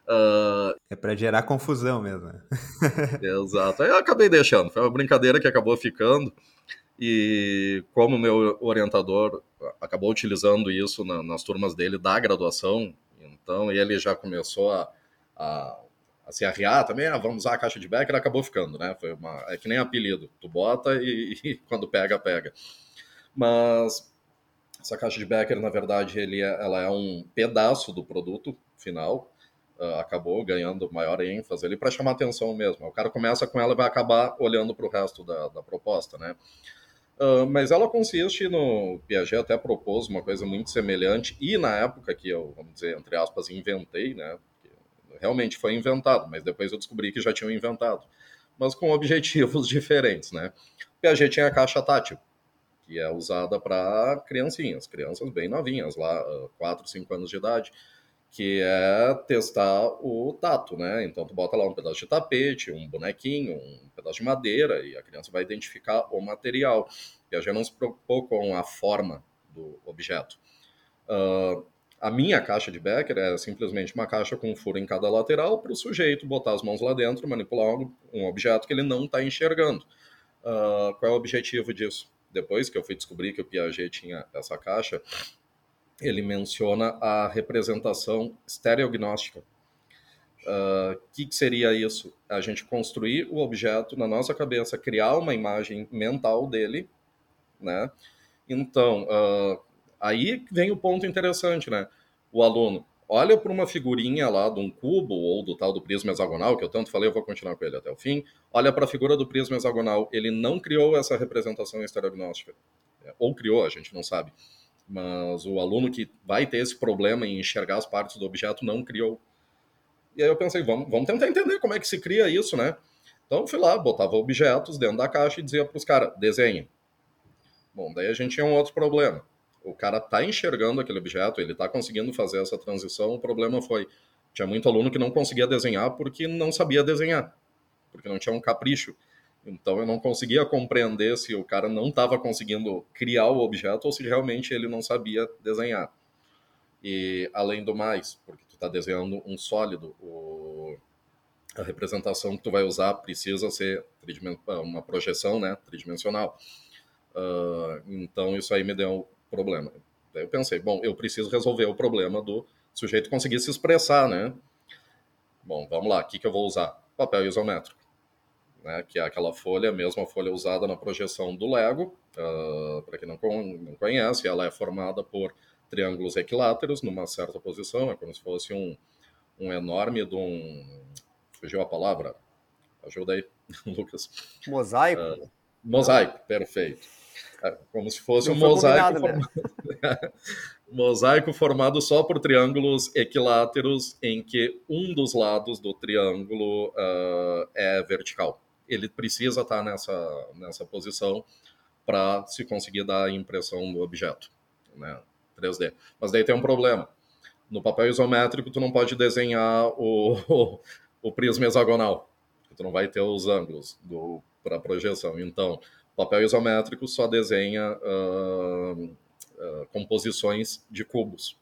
Uh... É para gerar confusão mesmo. Né? Exato. Aí eu acabei deixando. Foi uma brincadeira que acabou ficando. E como meu orientador acabou utilizando isso na, nas turmas dele da graduação, então ele já começou a, a, a se arriar também, ah, vamos usar a caixa de Becker, acabou ficando, né? Foi uma, é que nem apelido, tu bota e, e quando pega, pega. Mas essa caixa de Becker, na verdade, ele é, ela é um pedaço do produto final, uh, acabou ganhando maior ênfase ali para chamar atenção mesmo. O cara começa com ela e vai acabar olhando para o resto da, da, proposta, né? Uh, mas ela consiste no. Piaget até propôs uma coisa muito semelhante, e na época que eu, vamos dizer, entre aspas, inventei, né? Realmente foi inventado, mas depois eu descobri que já tinham inventado, mas com objetivos diferentes, né? Piaget tinha a caixa tátil, que é usada para criancinhas, crianças bem novinhas, lá, 4, 5 anos de idade que é testar o tato, né? Então tu bota lá um pedaço de tapete, um bonequinho, um pedaço de madeira e a criança vai identificar o material. E a gente não se preocupou com a forma do objeto. Uh, a minha caixa de Becker é simplesmente uma caixa com um furo em cada lateral para o sujeito botar as mãos lá dentro, manipular um objeto que ele não está enxergando. Uh, qual é o objetivo disso? Depois que eu fui descobrir que o Piaget tinha essa caixa, ele menciona a representação estereognóstica. O uh, que, que, seria isso? A gente construir o objeto na nossa cabeça, criar uma imagem mental dele, né? Então, uh, aí vem o ponto interessante, né? O aluno, olha para uma figurinha lá de um cubo ou do tal do prisma hexagonal, que eu tanto falei, eu vou continuar com ele até o fim. Olha para a figura do prisma hexagonal, ele não criou essa representação estereognóstica. É, ou criou, a gente não sabe. Mas o aluno que vai ter esse problema em enxergar as partes do objeto não criou. E aí eu pensei, vamos, vamos tentar entender como é que se cria isso, né? Então fui lá, botava objetos dentro da caixa e dizia para os caras, desenhe. Bom, daí a gente tinha um outro problema o cara tá enxergando aquele objeto, ele tá conseguindo fazer essa transição. O problema foi tinha muito aluno que não conseguia desenhar porque não sabia desenhar, porque não tinha um capricho. Então eu não conseguia compreender se o cara não estava conseguindo criar o objeto ou se realmente ele não sabia desenhar. E além do mais, porque tu está desenhando um sólido, o... a representação que tu vai usar precisa ser uma projeção, né, tridimensional. Uh, então isso aí me deu problema. Daí eu pensei, bom, eu preciso resolver o problema do sujeito conseguir se expressar, né? Bom, vamos lá, o que, que eu vou usar? Papel isométrico, né? que é aquela folha, a mesma folha usada na projeção do Lego. Uh, ah, Para quem não, não conhece, ela é formada por triângulos equiláteros numa certa posição, é como se fosse um, um enorme de um... Fugiu a palavra? Ajuda aí, Lucas. Mosaico? Uh, mosaico, perfeito. É, como se fosse Não um mosaico, né? formado... mosaico formado só por triângulos equiláteros em que um dos lados do triângulo uh, é vertical. Ele precisa estar nessa, nessa posição para se conseguir dar a impressão do objeto, né? 3D. Mas daí tem um problema. No papel isométrico, tu não pode desenhar o, o, o prisma hexagonal. Tu não vai ter os ângulos para projeção. Então, papel isométrico só desenha uh, uh, composições de cubos.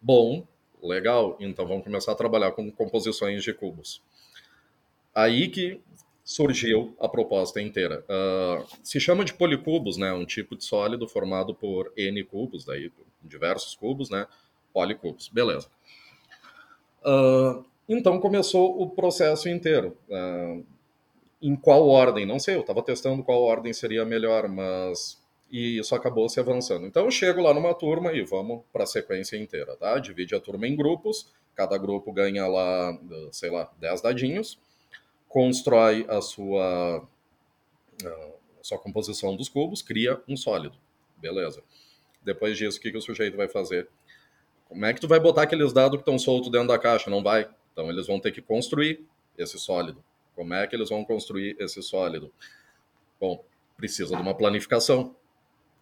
Bom, legal, então vamos começar a trabalhar com composições de cubos. Aí que surgiu a proposta inteira. Uh, se chama de policubos, né? Um tipo de sólido formado por N cubos, daí diversos cubos, né? Policubos, beleza. Uh, então começou o processo inteiro. Uh, em qual ordem, não sei, eu estava testando qual ordem seria melhor, mas e isso acabou se avançando. Então eu chego lá numa turma e vamos para a sequência inteira, tá? Divide a turma em grupos, cada grupo ganha lá, sei lá, 10 dadinhos, constrói a sua, a sua composição dos cubos, cria um sólido, beleza. Depois disso, o que, que o sujeito vai fazer? Como é que tu vai botar aqueles dados que estão soltos dentro da caixa? Não vai. Então eles vão ter que construir esse sólido. Como é que eles vão construir esse sólido? Bom, precisa de uma planificação.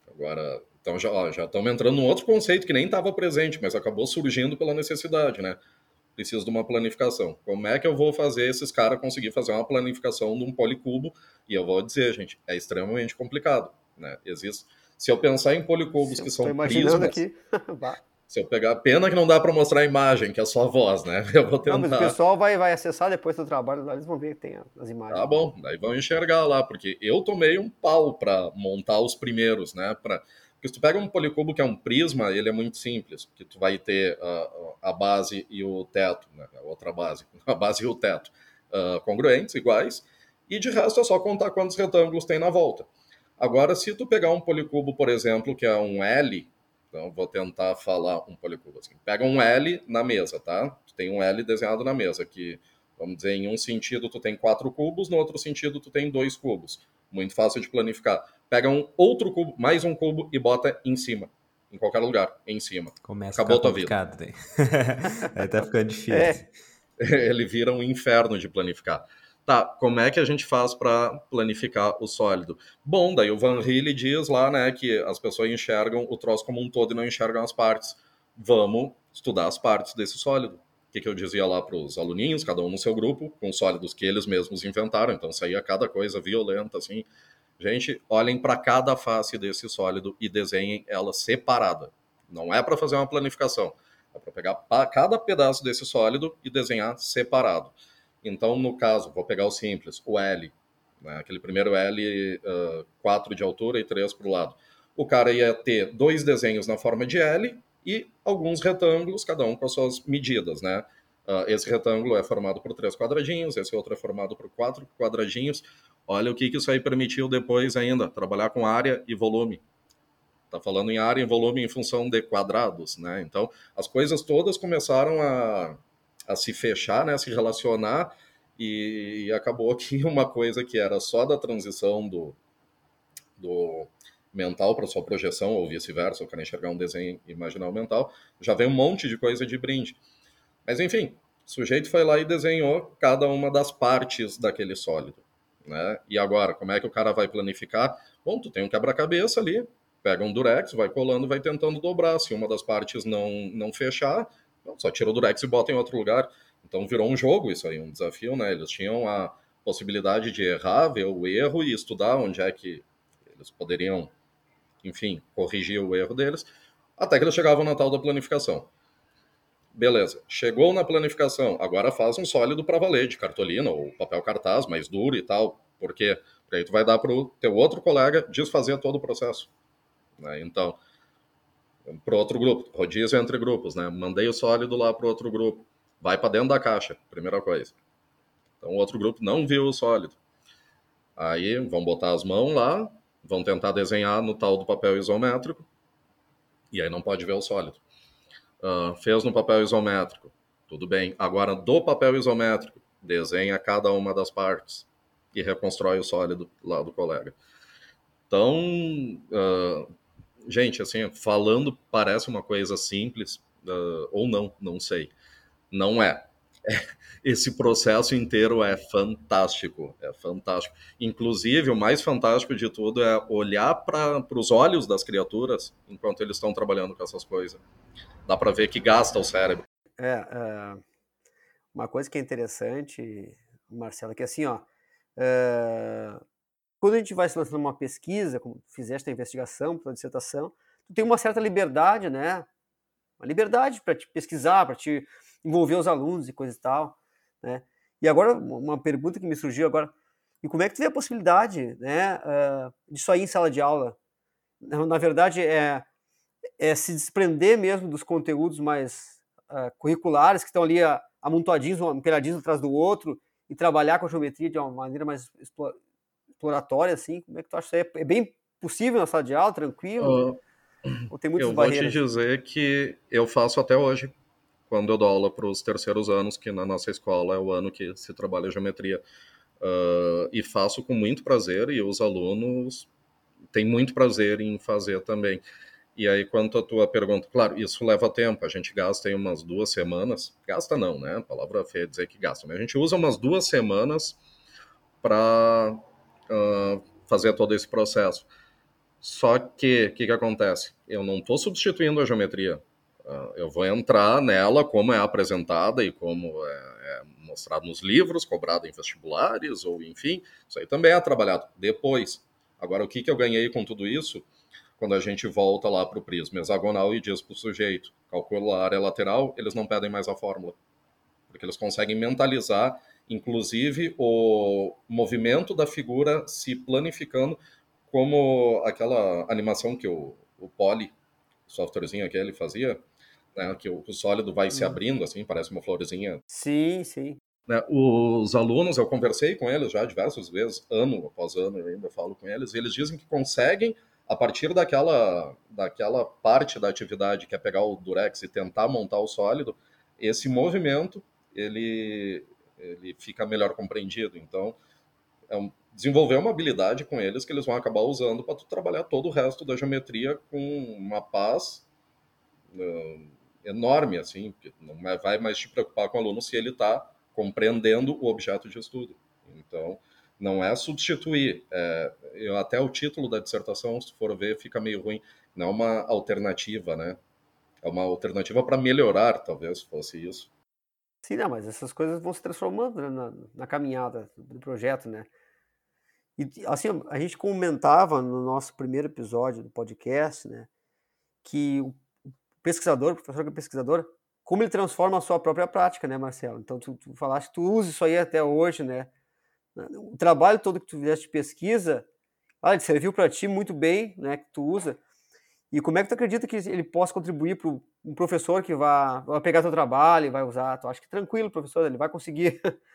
Agora, então já, ó, já estamos entrando num outro conceito que nem estava presente, mas acabou surgindo pela necessidade, né? Precisa de uma planificação. Como é que eu vou fazer esses caras conseguir fazer uma planificação de um policubo? E eu vou dizer, gente, é extremamente complicado, né? Existe. Se eu pensar em policubos que são imaginando prismas, aqui. Se eu pegar. Pena que não dá para mostrar a imagem, que é só a voz, né? Eu vou tentar. Não, mas o pessoal vai, vai acessar depois do trabalho lá, eles vão ver que tem as imagens. Tá bom, daí vão enxergar lá, porque eu tomei um pau para montar os primeiros, né? Pra... Porque se tu pega um policubo que é um prisma, ele é muito simples, que tu vai ter uh, a base e o teto, né? a outra base, a base e o teto uh, congruentes, iguais, e de resto é só contar quantos retângulos tem na volta. Agora, se tu pegar um policubo, por exemplo, que é um L, então, vou tentar falar um policubo assim. Pega um L na mesa, tá? Tu tem um L desenhado na mesa, que, vamos dizer, em um sentido tu tem quatro cubos, no outro sentido tu tem dois cubos. Muito fácil de planificar. Pega um outro cubo, mais um cubo e bota em cima. Em qualquer lugar, em cima. Começa Acabou a tua vida. Daí. Aí tá ficando difícil. É. Ele vira um inferno de planificar. Tá, como é que a gente faz para planificar o sólido? Bom, daí o Van Hille diz lá, né, que as pessoas enxergam o troço como um todo e não enxergam as partes. Vamos estudar as partes desse sólido. O que, que eu dizia lá para os aluninhos, cada um no seu grupo, com sólidos que eles mesmos inventaram, então saía cada coisa violenta, assim. Gente, olhem para cada face desse sólido e desenhem ela separada. Não é para fazer uma planificação, é para pegar cada pedaço desse sólido e desenhar separado. Então, no caso, vou pegar o simples, o L, né, aquele primeiro L, uh, 4 de altura e 3 para o lado. O cara ia ter dois desenhos na forma de L e alguns retângulos, cada um com as suas medidas, né? Uh, esse retângulo é formado por três quadradinhos, esse outro é formado por quatro quadradinhos. Olha o que, que isso aí permitiu depois ainda, trabalhar com área e volume. Está falando em área, em volume, em função de quadrados, né? Então, as coisas todas começaram a, a se fechar, né? A se relacionar e, e acabou que uma coisa que era só da transição do, do mental para sua projeção, ou vice-versa, eu quero enxergar um desenho imaginal mental, já vem um monte de coisa de brinde. Mas enfim, o sujeito foi lá e desenhou cada uma das partes daquele sólido. Né? E agora, como é que o cara vai planificar? Bom, tu tem um quebra-cabeça ali, pega um durex, vai colando, vai tentando dobrar. Se uma das partes não, não fechar, só tira o durex e bota em outro lugar. Então virou um jogo isso aí, um desafio, né? Eles tinham a possibilidade de errar, ver o erro e estudar onde é que eles poderiam enfim, corrigir o erro deles, até que eles chegavam na tal da planificação. Beleza, chegou na planificação, agora faz um sólido para valer, de cartolina ou papel cartaz, mais duro e tal. Porque aí tu vai dar para o teu outro colega desfazer todo o processo. Né? Então, para outro grupo, rodízio entre grupos, né? Mandei o sólido lá para outro grupo, vai para dentro da caixa, primeira coisa. Então, o outro grupo não viu o sólido. Aí vão botar as mãos lá, vão tentar desenhar no tal do papel isométrico, e aí não pode ver o sólido. Uh, fez no papel isométrico, tudo bem. Agora, do papel isométrico, desenha cada uma das partes e reconstrói o sólido lá do colega. Então, uh, gente, assim, falando parece uma coisa simples, uh, ou não, não sei. Não é. esse processo inteiro é fantástico, é fantástico. Inclusive, o mais fantástico de tudo é olhar para os olhos das criaturas enquanto eles estão trabalhando com essas coisas. Dá para ver que gasta o cérebro. É, é, uma coisa que é interessante, Marcelo, é que assim, ó, é, quando a gente vai se lançando uma pesquisa, como fizeste a investigação, a dissertação, tu tem uma certa liberdade, né? Uma liberdade para te pesquisar, para te envolver os alunos e coisa e tal, né? E agora, uma pergunta que me surgiu agora, e como é que tu vê a possibilidade, né, uh, disso aí em sala de aula? Na verdade, é, é se desprender mesmo dos conteúdos mais uh, curriculares, que estão ali amontoadinhos, um empilhadinhos atrás do outro, e trabalhar com a geometria de uma maneira mais exploratória, assim? Como é que tu acha isso aí? É bem possível na sala de aula, tranquilo? Ou tem muitas eu barreiras? Eu vou te dizer que eu faço até hoje quando eu dou aula para os terceiros anos, que na nossa escola é o ano que se trabalha geometria. Uh, e faço com muito prazer, e os alunos têm muito prazer em fazer também. E aí, quanto à tua pergunta, claro, isso leva tempo, a gente gasta aí umas duas semanas, gasta não, né? A palavra feia é dizer que gasta, mas a gente usa umas duas semanas para uh, fazer todo esse processo. Só que, o que, que acontece? Eu não estou substituindo a geometria, ah, eu vou entrar nela como é apresentada e como é, é mostrado nos livros, cobrado em vestibulares, ou enfim, isso aí também é trabalhado depois. Agora, o que, que eu ganhei com tudo isso? Quando a gente volta lá para o prisma hexagonal e diz para o sujeito, calcula a área lateral, eles não pedem mais a fórmula. Porque eles conseguem mentalizar, inclusive, o movimento da figura se planificando, como aquela animação que o, o Poly, softwarezinho aquele, fazia, né, que o, o sólido vai se uhum. abrindo, assim, parece uma florzinha. Sim, sim. Né, os alunos, eu conversei com eles já diversas vezes, ano após ano, eu ainda falo com eles, e eles dizem que conseguem, a partir daquela, daquela parte da atividade que é pegar o durex e tentar montar o sólido, esse movimento, ele, ele fica melhor compreendido. Então, é um, desenvolver uma habilidade com eles que eles vão acabar usando para trabalhar todo o resto da geometria com uma paz enorme, assim, não vai mais te preocupar com o aluno se ele está compreendendo o objeto de estudo. Então, não é substituir. É, eu, até o título da dissertação, se for ver, fica meio ruim. Não é uma alternativa, né? É uma alternativa para melhorar, talvez fosse isso. Sim, não, mas essas coisas vão se transformando né, na, na, caminhada do projeto, né? E assim, a gente comentava no nosso primeiro episódio do podcast, né, que o pesquisador, o professor que é pesquisador, como ele transforma a sua própria prática, né, Marcelo? Então, tu, tu falaste que tu usa isso aí até hoje, né? O trabalho todo que tu fizeste de pesquisa, ah, serviu para ti muito bem, né, que tu usa. E como é que tu acredita que ele possa contribuir para um professor que vai, vai pegar teu trabalho e vai usar? Tu acha que tranquilo, professor, ele vai conseguir?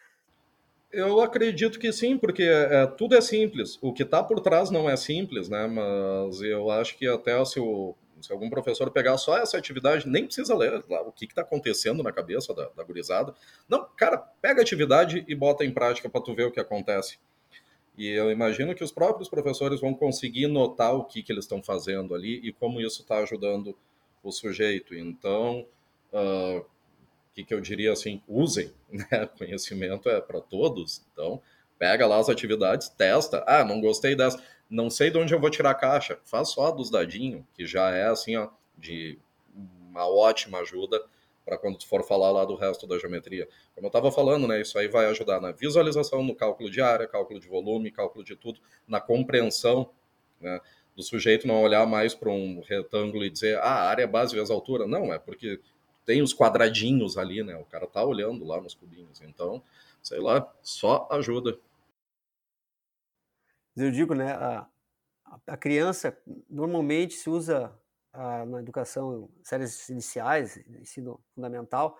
Eu acredito que sim, porque é, tudo é simples. O que está por trás não é simples, né? Mas eu acho que até se, o, se algum professor pegar só essa atividade, nem precisa ler lá, o que está acontecendo na cabeça da, da gurizada. Não, cara, pega a atividade e bota em prática para tu ver o que acontece. E eu imagino que os próprios professores vão conseguir notar o que, que eles estão fazendo ali e como isso está ajudando o sujeito. Então, uh, que, que eu diria assim, usem, né? Conhecimento é para todos, então pega lá as atividades, testa. Ah, não gostei dessa, não sei de onde eu vou tirar a caixa. Faz só dos dadinhos, que já é assim, ó, de uma ótima ajuda para quando tu for falar lá do resto da geometria. Como eu estava falando, né, isso aí vai ajudar na visualização, no cálculo de área, cálculo de volume, cálculo de tudo, na compreensão, né, do sujeito não olhar mais para um retângulo e dizer, ah, área é base vezes altura. Não, é porque tem os quadradinhos ali, né? O cara tá olhando lá nos cubinhos. Então, sei lá, só ajuda. Eu digo, né? A, a criança normalmente se usa a, na educação, séries iniciais, ensino fundamental,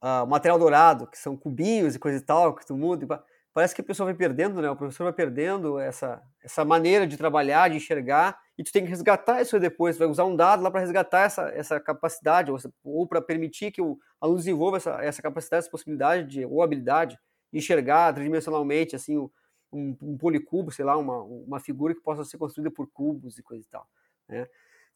o material dourado, que são cubinhos e coisa e tal, que tu muda. Parece que a pessoa vai perdendo, né? O professor vai perdendo essa, essa maneira de trabalhar, de enxergar e tu tem que resgatar isso depois, tu vai usar um dado lá para resgatar essa, essa capacidade, ou, ou para permitir que o aluno desenvolva essa, essa capacidade, essa possibilidade de, ou habilidade de enxergar tridimensionalmente, assim, um, um policubo, sei lá, uma, uma figura que possa ser construída por cubos e coisa e tal, né?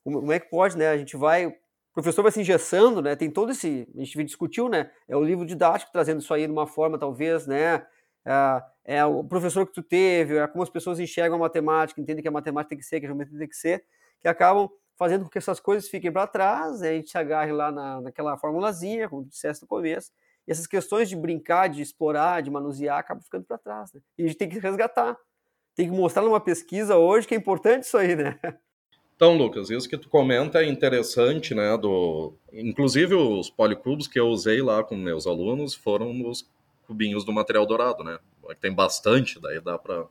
Como, é que pode, né? A gente vai, o professor vai se engessando, né? Tem todo esse, a gente discutiu, né? É o livro didático trazendo isso aí de uma forma, talvez, né? É, é o professor que tu teve, é como as pessoas enxergam a matemática, entendem que a matemática tem que ser, que a geometria tem que ser, que acabam fazendo com que essas coisas fiquem para trás, né? a gente se agarre lá na, naquela formulazinha, como disseste no começo, e essas questões de brincar, de explorar, de manusear, acabam ficando para trás. Né? E a gente tem que resgatar, tem que mostrar numa pesquisa hoje que é importante isso aí, né? Então, Lucas, isso que tu comenta é interessante, né? Do... Inclusive, os policubos que eu usei lá com meus alunos foram os cubinhos do material dourado, né? Tem bastante, daí dá para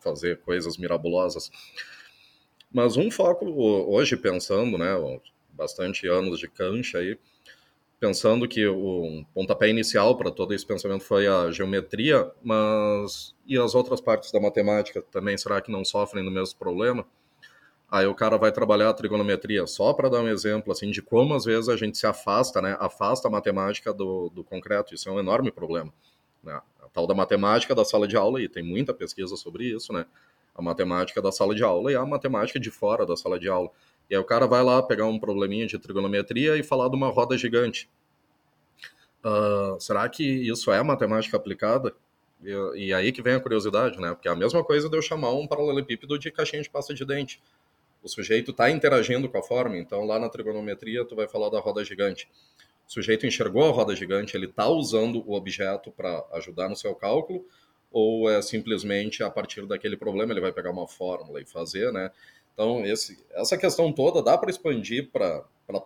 fazer coisas mirabolosas. Mas um foco hoje pensando, né, bastante anos de cancha aí, pensando que o pontapé inicial para todo esse pensamento foi a geometria, mas e as outras partes da matemática também será que não sofrem do mesmo problema? Aí o cara vai trabalhar a trigonometria, só para dar um exemplo assim de como às vezes a gente se afasta, né? Afasta a matemática do, do concreto. Isso é um enorme problema. Né? A tal da matemática da sala de aula, e tem muita pesquisa sobre isso, né? A matemática da sala de aula e a matemática de fora da sala de aula. E aí o cara vai lá pegar um probleminha de trigonometria e falar de uma roda gigante. Uh, será que isso é matemática aplicada? E, e, aí que vem a curiosidade, né? Porque é a mesma coisa de eu chamar um paralelepípedo de caixinha de pasta de dente o sujeito está interagindo com a forma, então lá na trigonometria tu vai falar da roda gigante. O sujeito enxergou a roda gigante, ele está usando o objeto para ajudar no seu cálculo, ou é simplesmente a partir daquele problema ele vai pegar uma fórmula e fazer, né? Então, esse, essa questão toda dá para expandir para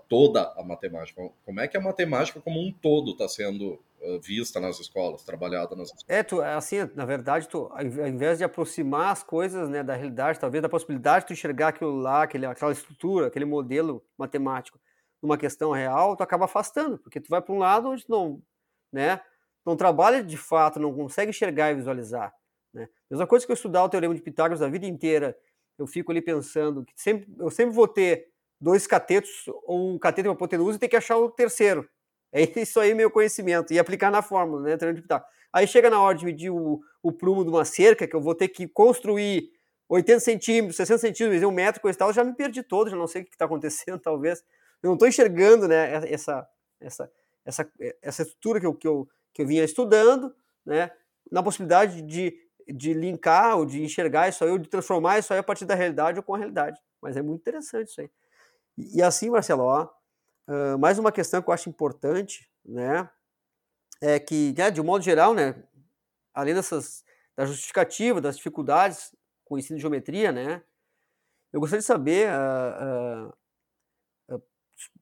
toda a matemática. Como é que a matemática como um todo está sendo uh, vista nas escolas, trabalhada nas escolas? É, tu, assim, na verdade, tu, ao invés de aproximar as coisas né, da realidade, talvez da possibilidade de tu enxergar aquilo lá, aquele, aquela estrutura, aquele modelo matemático, numa questão real, tu acaba afastando, porque tu vai para um lado onde não, né, não trabalha de fato, não consegue enxergar e visualizar. Né? Mesma coisa que eu estudar o teorema de Pitágoras a vida inteira eu fico ali pensando que sempre, eu sempre vou ter dois catetos ou um cateto e uma hipotenusa e ter que achar o terceiro. É isso aí meu conhecimento e aplicar na fórmula, né? Aí chega na hora de medir o, o prumo de uma cerca, que eu vou ter que construir 80 centímetros, 60 centímetros, um metro, coisa e tal, já me perdi todo, já não sei o que está acontecendo, talvez. Eu não estou enxergando né, essa, essa, essa, essa estrutura que eu, que, eu, que eu vinha estudando, né, na possibilidade de de linkar ou de enxergar isso aí, ou de transformar isso aí a partir da realidade ou com a realidade. Mas é muito interessante isso aí. E, e assim, Marcelo, ó, uh, mais uma questão que eu acho importante, né, é que, né, de um modo geral, né, além dessas, da justificativa, das dificuldades com o ensino de geometria, né, eu gostaria de saber uh, uh,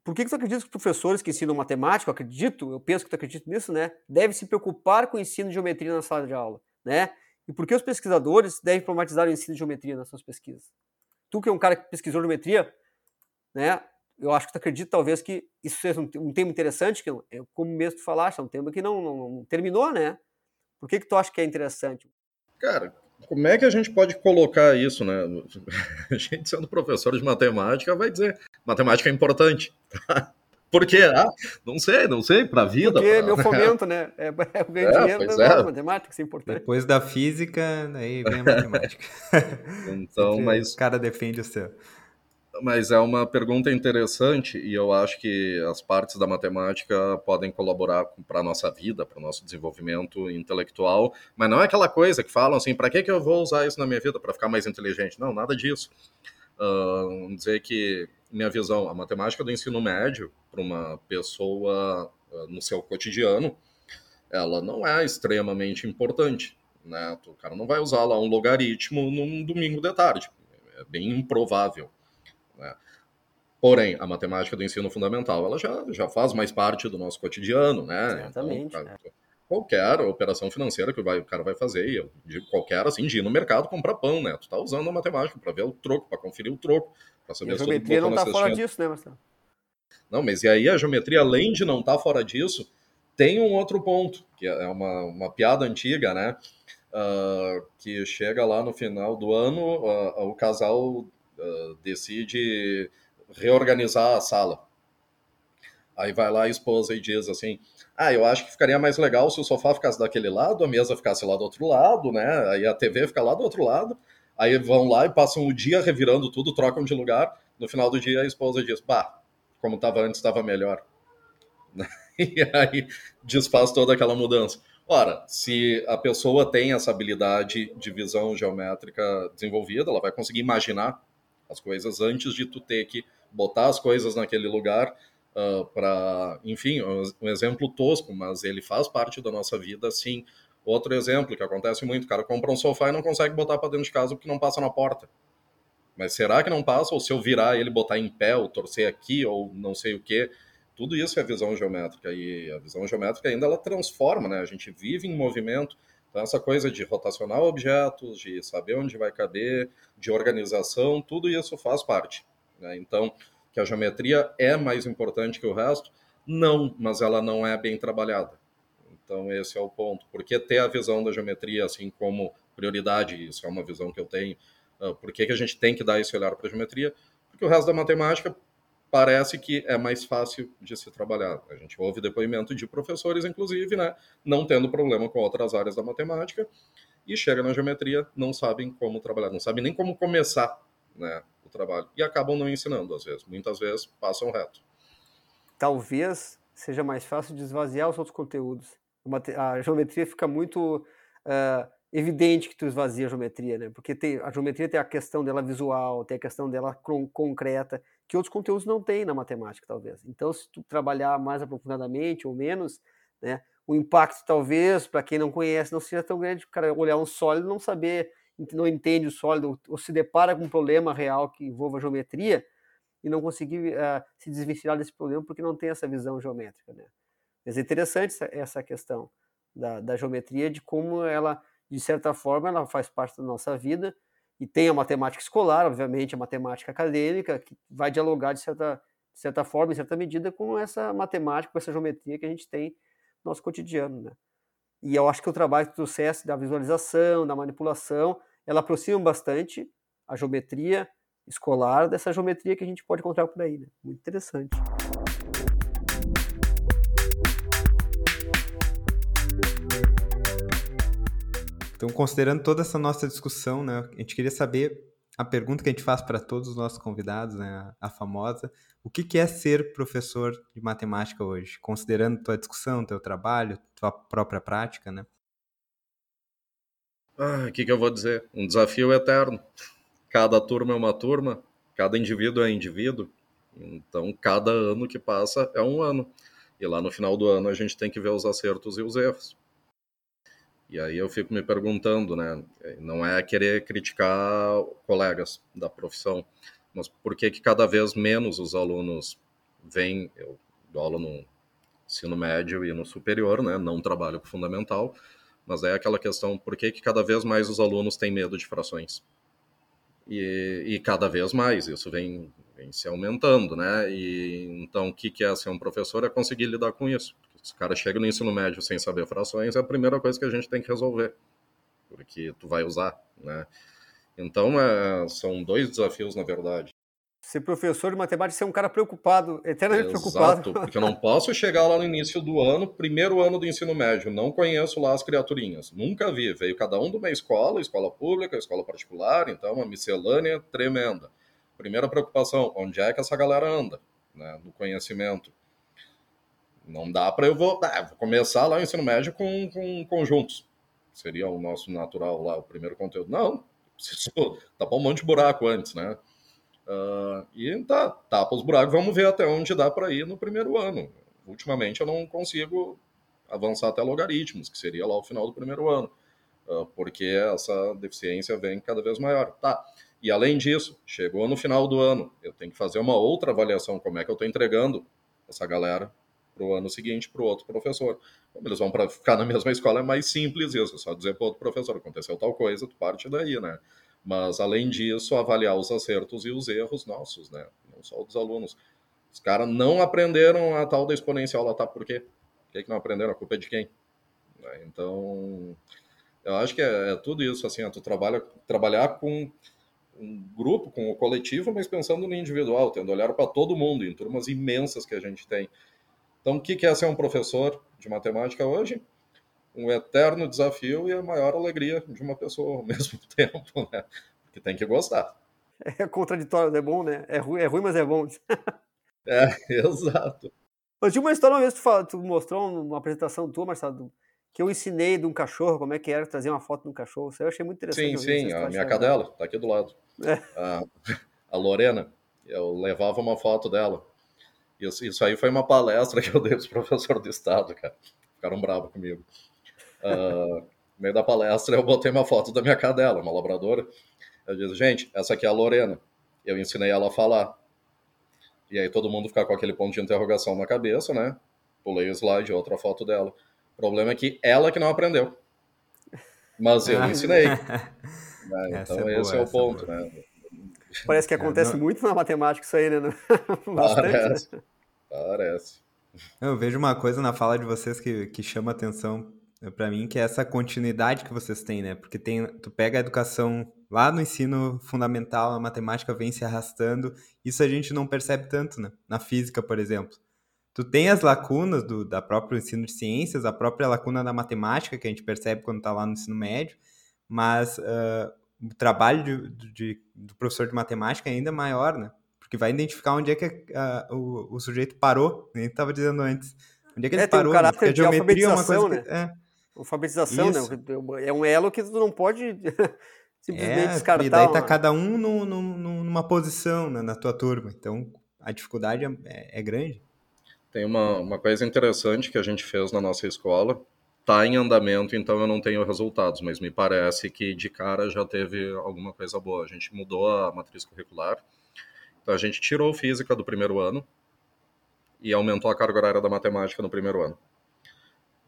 por que, tu acredita que os professores que ensinam matemática, eu acredito, eu penso que tu acredita nisso, né, devem se preocupar com o ensino de geometria na sala de aula, né? E por que os pesquisadores devem problematizar o ensino de geometria nas suas pesquisas? Tu que é um cara que pesquisou geometria, né? Eu acho que tu acredita talvez que isso seja um, um tema interessante, que é, como mesmo tu falaste, é um tema que não, não, não, terminou, né? Por que, que tu acha que é interessante? Cara, como é que a gente pode colocar isso, né? A gente sendo professor de matemática vai dizer, matemática é importante. Por quê? Ah, não sei, não sei, para a vida. Porque pra... meu fomento, né? É, é ganho é, dinheiro na é. matemática, isso é importante. Depois da física, aí vem a matemática. então, mas... O cara defende o seu. Mas é uma pergunta interessante e eu acho que as partes da matemática podem colaborar para a nossa vida, para o nosso desenvolvimento intelectual, mas não é aquela coisa que falam assim, para que, que eu vou usar isso na minha vida? Para ficar mais inteligente? Não, nada disso. Uh, vamos dizer que, minha visão, a matemática do ensino médio, para uma pessoa uh, no seu cotidiano, ela não é extremamente importante. Né? O cara não vai usar lá um logaritmo num domingo de tarde. É bem improvável. Né? Porém, a matemática do ensino fundamental, ela já, já faz mais parte do nosso cotidiano, né? Exatamente. Então, é. Qualquer operação financeira que o cara vai fazer, eu digo qualquer, assim, de ir no mercado comprar pão, né? Tu tá usando a matemática para ver o troco, para conferir o troco, para saber a se geometria não tá fora disso, né, Marcelo? Não, mas e aí a geometria, além de não estar tá fora disso, tem um outro ponto, que é uma, uma piada antiga, né? Uh, que chega lá no final do ano, uh, o casal uh, decide reorganizar a sala. Aí vai lá a esposa e diz assim: Ah, eu acho que ficaria mais legal se o sofá ficasse daquele lado, a mesa ficasse lá do outro lado, né? Aí a TV fica lá do outro lado. Aí vão lá e passam o dia revirando tudo, trocam de lugar. No final do dia a esposa diz: Bah, como estava antes, estava melhor. e aí desfaz toda aquela mudança. Ora, se a pessoa tem essa habilidade de visão geométrica desenvolvida, ela vai conseguir imaginar as coisas antes de tu ter que botar as coisas naquele lugar uh, ah, para, enfim, um exemplo tosco, mas ele faz parte da nossa vida, sim. Outro exemplo que acontece muito, o cara compra um sofá e não consegue botar para dentro de casa porque não passa na porta. Mas será que não passa? Ou se eu virar ele, botar em pé, ou torcer aqui, ou não sei o que, tudo isso é visão geométrica. E a visão geométrica ainda ela transforma, né? A gente vive em movimento, então, essa coisa de rotacionar objetos, de saber onde vai caber, de organização, tudo isso faz parte. Né? Então, que a geometria é mais importante que o resto? Não, mas ela não é bem trabalhada. Então, esse é o ponto. Porque ter a visão da geometria assim como prioridade, isso é uma visão que eu tenho, uh, por que, que a gente tem que dar esse olhar para a geometria? Porque o resto da matemática parece que é mais fácil de se trabalhar. A gente ouve depoimento de professores, inclusive, né, não tendo problema com outras áreas da matemática, e chega na geometria, não sabem como trabalhar, não sabem nem como começar né, trabalho, e acabam não ensinando, às vezes. Muitas vezes passam reto. Talvez seja mais fácil de esvaziar os outros conteúdos. A geometria fica muito uh, evidente que tu esvazia a geometria, né? Porque tem, a geometria tem a questão dela visual, tem a questão dela concreta, que outros conteúdos não têm na matemática, talvez. Então, se tu trabalhar mais aprofundadamente ou menos, né, o impacto, talvez, para quem não conhece, não seja tão grande. O cara olhar um sólido não saber, não entende o sólido, ou se depara com um problema real que envolva geometria e não conseguir uh, se desvencilhar desse problema porque não tem essa visão geométrica. Né? Mas é interessante essa, questão da, da geometria, de como ela, de certa forma, ela faz parte da nossa vida e tem a matemática escolar, obviamente, a matemática acadêmica, que vai dialogar de certa, de certa forma, em certa medida, com essa matemática, com essa geometria que a gente tem no nosso cotidiano. Né? E eu acho que o trabalho tu trouxesse da visualização, da manipulação, ela aproxima bastante a geometria escolar dessa geometria que a gente pode encontrar por aí. Né? Muito interessante. Então, considerando toda essa nossa discussão, né, a gente queria saber a pergunta que a gente faz para todos os nossos convidados, né, a famosa, o que, que é ser professor de matemática hoje, considerando tua discussão, teu trabalho, tua própria prática, né? Ah, o que, que eu vou dizer? Um desafio eterno. Cada turma é uma turma, cada indivíduo é indivíduo. Então, cada ano que passa é um ano. E lá no final do ano a gente tem que ver os acertos e os erros. E aí eu fico me perguntando, né? Não é querer criticar colegas da profissão, mas por que que cada vez menos os alunos vêm, eu dou aula no ensino médio e no superior, né? Não trabalho com fundamental, mas é aquela questão, por que que cada vez mais os alunos têm medo de frações? E, e cada vez mais, isso vem, vem se aumentando, né? E então o que que é ser um professor? É conseguir lidar com isso. Se o cara chega no ensino médio sem saber frações, é a primeira coisa que a gente tem que resolver, porque tu vai usar, né? Então, é, são dois desafios, na verdade. Ser professor de matemática, ser um cara preocupado, eternamente Exato, preocupado. porque eu não posso chegar lá no início do ano, primeiro ano do ensino médio, não conheço lá as criaturinhas, nunca vi. Veio cada um de uma escola, escola pública, escola particular, então uma miscelânea tremenda. Primeira preocupação, onde é que essa galera anda, né, no conhecimento? Não dá para eu vou, ah, vou começar lá o ensino médio com, com conjuntos. Seria o nosso natural lá, o primeiro conteúdo. Não, preciso tapar um monte de buraco antes, né? Uh, e tá, tapa os buracos, vamos ver até onde dá para ir no primeiro ano. Ultimamente eu não consigo avançar até logaritmos, que seria lá o final do primeiro ano, uh, porque essa deficiência vem cada vez maior. Tá. E além disso, chegou no final do ano, eu tenho que fazer uma outra avaliação, como é que eu estou entregando essa galera para o ano seguinte para o outro professor. Como eles vão para ficar na mesma escola, é mais simples isso, é só dizer para outro professor, aconteceu tal coisa, tu parte daí, né? Mas, além disso, avaliar os acertos e os erros nossos, né? Não só dos alunos. Os caras não aprenderam a tal da exponencial lá, tá? Por quê? Por que, que não aprenderam? A culpa é de quem? Né? Então, eu acho que é, é tudo isso, assim, tu trabalha, trabalhar com um grupo, com o coletivo, mas pensando no individual, tendo olhar para todo mundo, em turmas imensas que a gente tem. Então, o que é ser um professor de matemática hoje? Um eterno desafio e a maior alegria de uma pessoa ao mesmo tempo, né? Que tem que gostar. É contraditório, é bom, né? É ruim, é ruim mas é bom. é, exato. Eu tinha uma história uma vez que tu, tu mostrou uma apresentação tua, Marcelo, que eu ensinei de um cachorro, como é que era trazer uma foto de um cachorro. Isso eu achei muito interessante. Sim, sim, a minha cadela, tá aqui do lado. É. A, a Lorena, eu levava uma foto dela. Isso, isso aí foi uma palestra que eu dei para os professores do estado, cara. Ficaram bravos comigo. Uh, no meio da palestra, eu botei uma foto da minha cadela, uma labradora. Eu disse, gente, essa aqui é a Lorena. Eu ensinei ela a falar. E aí todo mundo fica com aquele ponto de interrogação na cabeça, né? Pulei o slide, outra foto dela. O problema é que ela que não aprendeu. Mas eu ensinei. Né? Então é esse é o é ponto, é né? Parece que acontece é, não... muito na matemática isso aí, né? Bastante, Parece. Parece. Eu vejo uma coisa na fala de vocês que, que chama atenção para mim, que é essa continuidade que vocês têm, né? Porque tem, tu pega a educação lá no ensino fundamental, a matemática vem se arrastando, isso a gente não percebe tanto, né? Na física, por exemplo. Tu tem as lacunas do da próprio ensino de ciências, a própria lacuna da matemática, que a gente percebe quando está lá no ensino médio, mas uh, o trabalho de, de, do professor de matemática é ainda maior, né? Porque vai identificar onde é que uh, o, o sujeito parou, nem estava dizendo antes. Onde é que ele é, parou? Tem um caráter né? a geometria é uma coisa que, né? É, Alfabetização, né? Isso. né? É um elo que tu não pode simplesmente é, descartar. E daí tá uma... cada um no, no, numa posição né, na tua turma. Então a dificuldade é, é, grande. Tem uma, uma coisa interessante que a gente fez na nossa escola. Tá em andamento, então eu não tenho resultados, mas me parece que de cara já teve alguma coisa boa. A gente mudou a matriz curricular. Então a gente tirou física do primeiro ano e aumentou a carga horária da matemática no primeiro ano.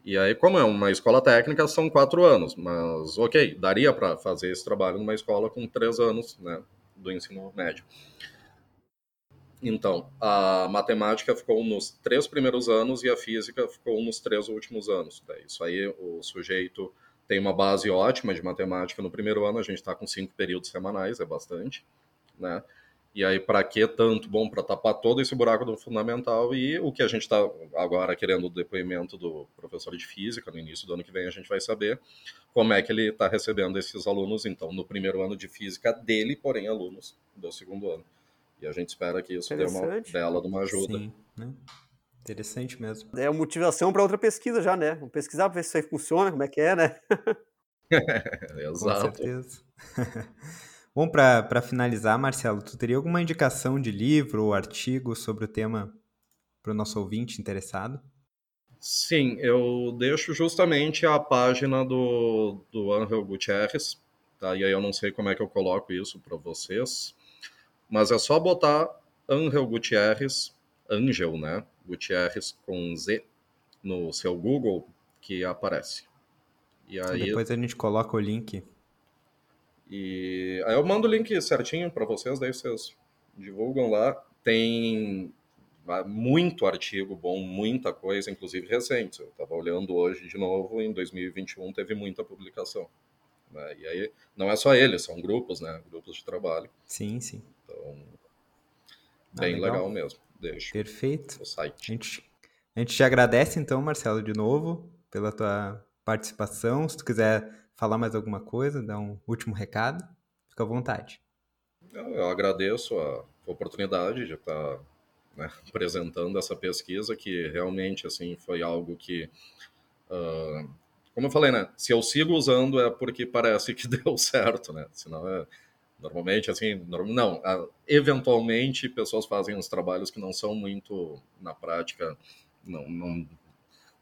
E aí, como é uma escola técnica, são quatro anos, mas ok, daria para fazer esse trabalho numa escola com três anos né, do ensino médio. Então, a matemática ficou nos três primeiros anos e a física ficou nos três últimos anos. Isso aí, o sujeito tem uma base ótima de matemática no primeiro ano, a gente está com cinco períodos semanais, é bastante, né? E aí, para que tanto? Bom, para tapar todo esse buraco do fundamental e o que a gente está agora querendo o depoimento do professor de física, no início do ano que vem a gente vai saber como é que ele está recebendo esses alunos, então, no primeiro ano de física dele, porém, alunos do segundo ano. E a gente espera que isso dê uma bela de uma ajuda. Sim, né? Interessante mesmo. É uma motivação para outra pesquisa já, né? Vamos pesquisar para ver se isso aí funciona, como é que é, né? Exato. Com certeza. Bom, para finalizar, Marcelo, tu teria alguma indicação de livro ou artigo sobre o tema para o nosso ouvinte interessado? Sim, eu deixo justamente a página do, do Angel Gutierrez, tá? e aí eu não sei como é que eu coloco isso para vocês, mas é só botar Angel Gutierrez, Angel, né? Gutierrez com Z no seu Google que aparece. E aí... Depois a gente coloca o link e aí eu mando o link certinho para vocês, daí vocês divulgam lá. Tem muito artigo bom, muita coisa, inclusive recente. Eu estava olhando hoje de novo, em 2021 teve muita publicação. Né? E aí, não é só ele, são grupos, né? Grupos de trabalho. Sim, sim. Então, ah, bem legal. legal. mesmo. Deixo Perfeito. O site. A gente, a gente te agradece, então, Marcelo, de novo, pela tua participação. Se tu quiser falar mais alguma coisa, dar um último recado, fica à vontade. Eu agradeço a oportunidade de estar né, apresentando essa pesquisa, que realmente assim foi algo que, uh, como eu falei, né, se eu sigo usando é porque parece que deu certo, né? Senão é normalmente assim, não, uh, eventualmente pessoas fazem uns trabalhos que não são muito na prática, não, não,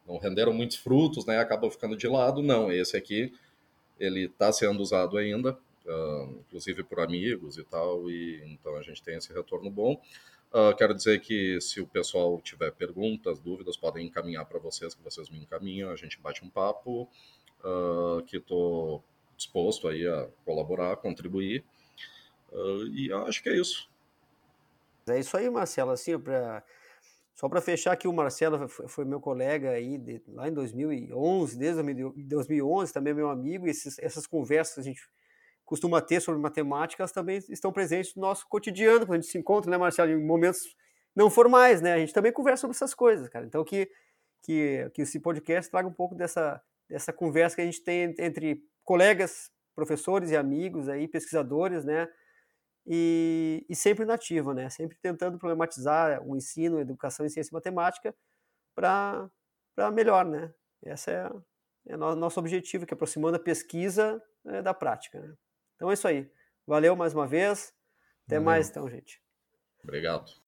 não renderam muitos frutos, né? Acabam ficando de lado. Não, esse aqui ele está sendo usado ainda, uh, inclusive por amigos e tal, e então a gente tem esse retorno bom. Uh, quero dizer que se o pessoal tiver perguntas, dúvidas, podem encaminhar para vocês, que vocês me encaminham, a gente bate um papo, uh, que estou disposto aí a colaborar, contribuir, uh, e acho que é isso. É isso aí, Marcelo, assim, pra, só para fechar aqui, o Marcelo foi, meu colega aí de, lá em 2011, desde 2011, também é meu amigo, esses, essas conversas a gente costuma ter sobre matemática, também estão presentes no nosso cotidiano, quando a gente se encontra, né, Marcelo, em momentos não formais, né? A gente também conversa sobre essas coisas, cara. Então que que, que esse podcast traga um pouco dessa, dessa conversa que a gente tem entre colegas, professores e amigos aí, pesquisadores, né? E, e sempre nativa, né? Sempre tentando problematizar o ensino, a educação em ciência e matemática para melhor, né? Esse é, é o nosso objetivo, que é aproximando a pesquisa é, da prática, né? Então é isso aí. Valeu mais uma vez. Até mais, então, gente. Obrigado.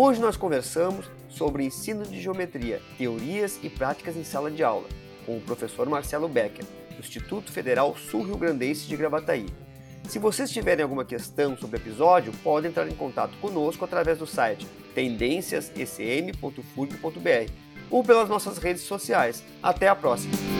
Hoje nós conversamos sobre ensino de geometria, teorias e práticas em sala de aula, com o professor Marcelo Becker, do Instituto Federal Sul-Rio Grandense de Gravataí. Se vocês tiverem alguma questão sobre o episódio, podem entrar em contato conosco através do site tendênciasecm.furg.br ou pelas nossas redes sociais. Até a próxima!